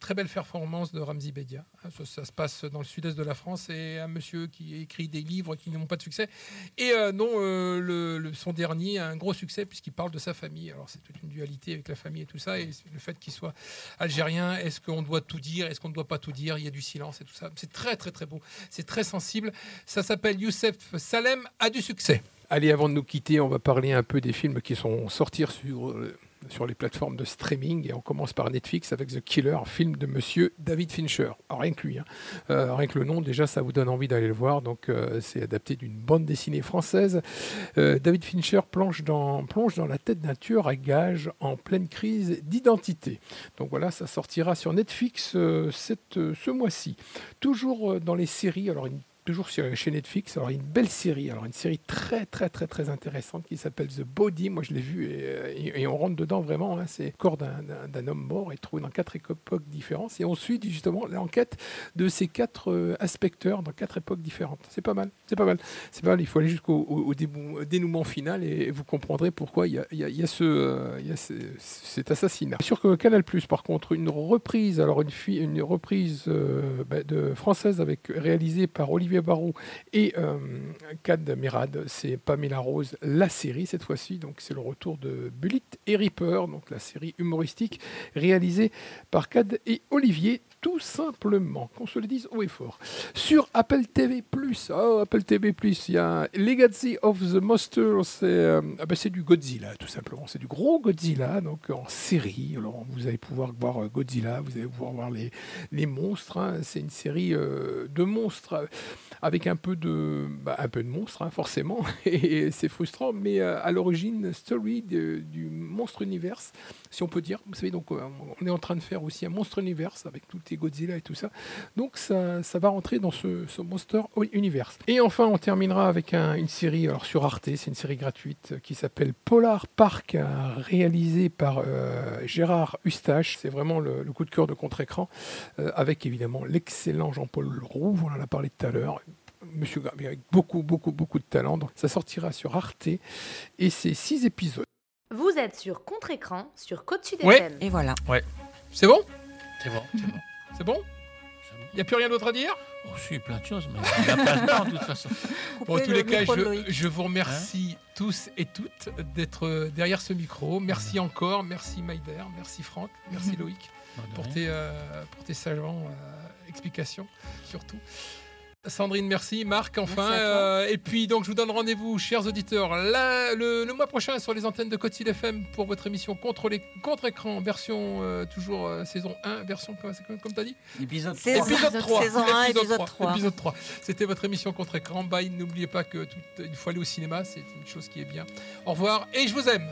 Très belle performance de Ramzi Bedia. Ça, se passe dans le sud-est de la France et un monsieur qui écrit des livres qui n'ont pas de succès. Et euh, non, euh, son dernier a un gros succès puisqu'il parle de sa famille. Alors c'est toute une dualité avec la famille et tout ça. Et le fait qu'il soit algérien, est-ce qu'on doit tout dire? Est-ce qu'on ne doit pas tout dire? Il y a du silence et tout ça. C'est très très très beau. C'est très sensible. Ça s'appelle Youssef Salem a du succès. Allez, avant de nous quitter, on va parler un peu des films qui sont sortis sur euh, sur les plateformes de streaming. Et on commence par Netflix avec The Killer, film de monsieur David Fincher. Alors, rien que lui, hein. euh, rien que le nom, déjà, ça vous donne envie d'aller le voir. Donc, euh, c'est adapté d'une bande dessinée française. Euh, David Fincher plonge dans, la tête d'un tueur à gage en pleine crise d'identité. Donc, voilà, ça sortira sur Netflix ce mois-ci. Toujours dans les séries, alors une toujours sur, chez Netflix. Alors, une belle série, alors une série très, très, très, très intéressante qui s'appelle The Body. Moi, je l'ai vu et, on rentre dedans vraiment. Hein. c'est le corps d'un homme mort et trouvé dans quatre époques différentes. Et on suit justement l'enquête de ces quatre euh, inspecteurs dans quatre époques différentes. C'est pas mal. C'est pas mal. C'est pas mal. Il faut aller jusqu'au au, dénouement final et, vous comprendrez pourquoi il y a, il y a, ce, euh, cet assassinat. Sur Canal Plus, par contre, une reprise, alors une, une reprise euh, bah, de française avec réalisée par Olivier Barou et euh, Cad Mirad, c'est Pamela Rose, la série cette fois-ci. Donc c'est le retour de Bullet et Reaper, donc la série humoristique réalisée par Cad et Olivier tout simplement, qu'on se le dise haut et fort. Sur Apple TV+, oh, Apple TV+, il y a Legacy of the Monster, euh, ah ben, c'est du Godzilla, tout simplement. C'est du gros Godzilla, donc en série. Alors, vous allez pouvoir voir euh, Godzilla, vous allez pouvoir voir les, les monstres. Hein. C'est une série de monstres avec un peu de, bah, un peu de monstre, hein, forcément, [laughs] et c'est frustrant, mais euh, à l'origine, story du monstre universe, si on peut dire. Vous savez, donc euh, on est en train de faire aussi un monstre universe avec tous Godzilla et tout ça. Donc ça, ça va rentrer dans ce, ce monster universe. Et enfin, on terminera avec une série alors sur Arte, c'est une série gratuite qui s'appelle Polar Park, réalisée par euh, Gérard Eustache. C'est vraiment le, coup de cœur de contre-écran, avec évidemment l'excellent Jean-Paul Roux, on en a parlé tout à l'heure, Monsieur Gabi avec beaucoup, beaucoup, beaucoup de talent. Donc, ça sortira sur Arte et c'est six épisodes. Vous êtes sur contre-écran sur Côte Sud ouais. Et voilà. Ouais. C'est bon? C'est bon, c'est bon. C'est bon? Il n'y a plus rien d'autre à dire? Oh, suis plein de choses, mais il n'y a pas le temps de toute façon. Pour tous les cas, je, je, vous remercie hein tous et toutes d'être derrière ce micro. Merci encore. Merci Maïder. Merci Franck. Merci [laughs] Loïc pour tes, euh, pour tes savants euh, explications, surtout. Sandrine, merci. Marc, enfin. Euh, et puis, donc, je vous donne rendez-vous, chers auditeurs, là, le, mois prochain sur les antennes de Cotil FM pour votre émission Contre les contre-écran, version euh, toujours euh, saison 1, version comme, comme tu as dit? Épisode 3. Épisode 3. Saison 1, épisode 3. Épisode 3. C'était votre émission contre-écran. Bye. N'oubliez pas que tout, il faut aller au cinéma, c'est une chose qui est bien. Au revoir et je vous aime.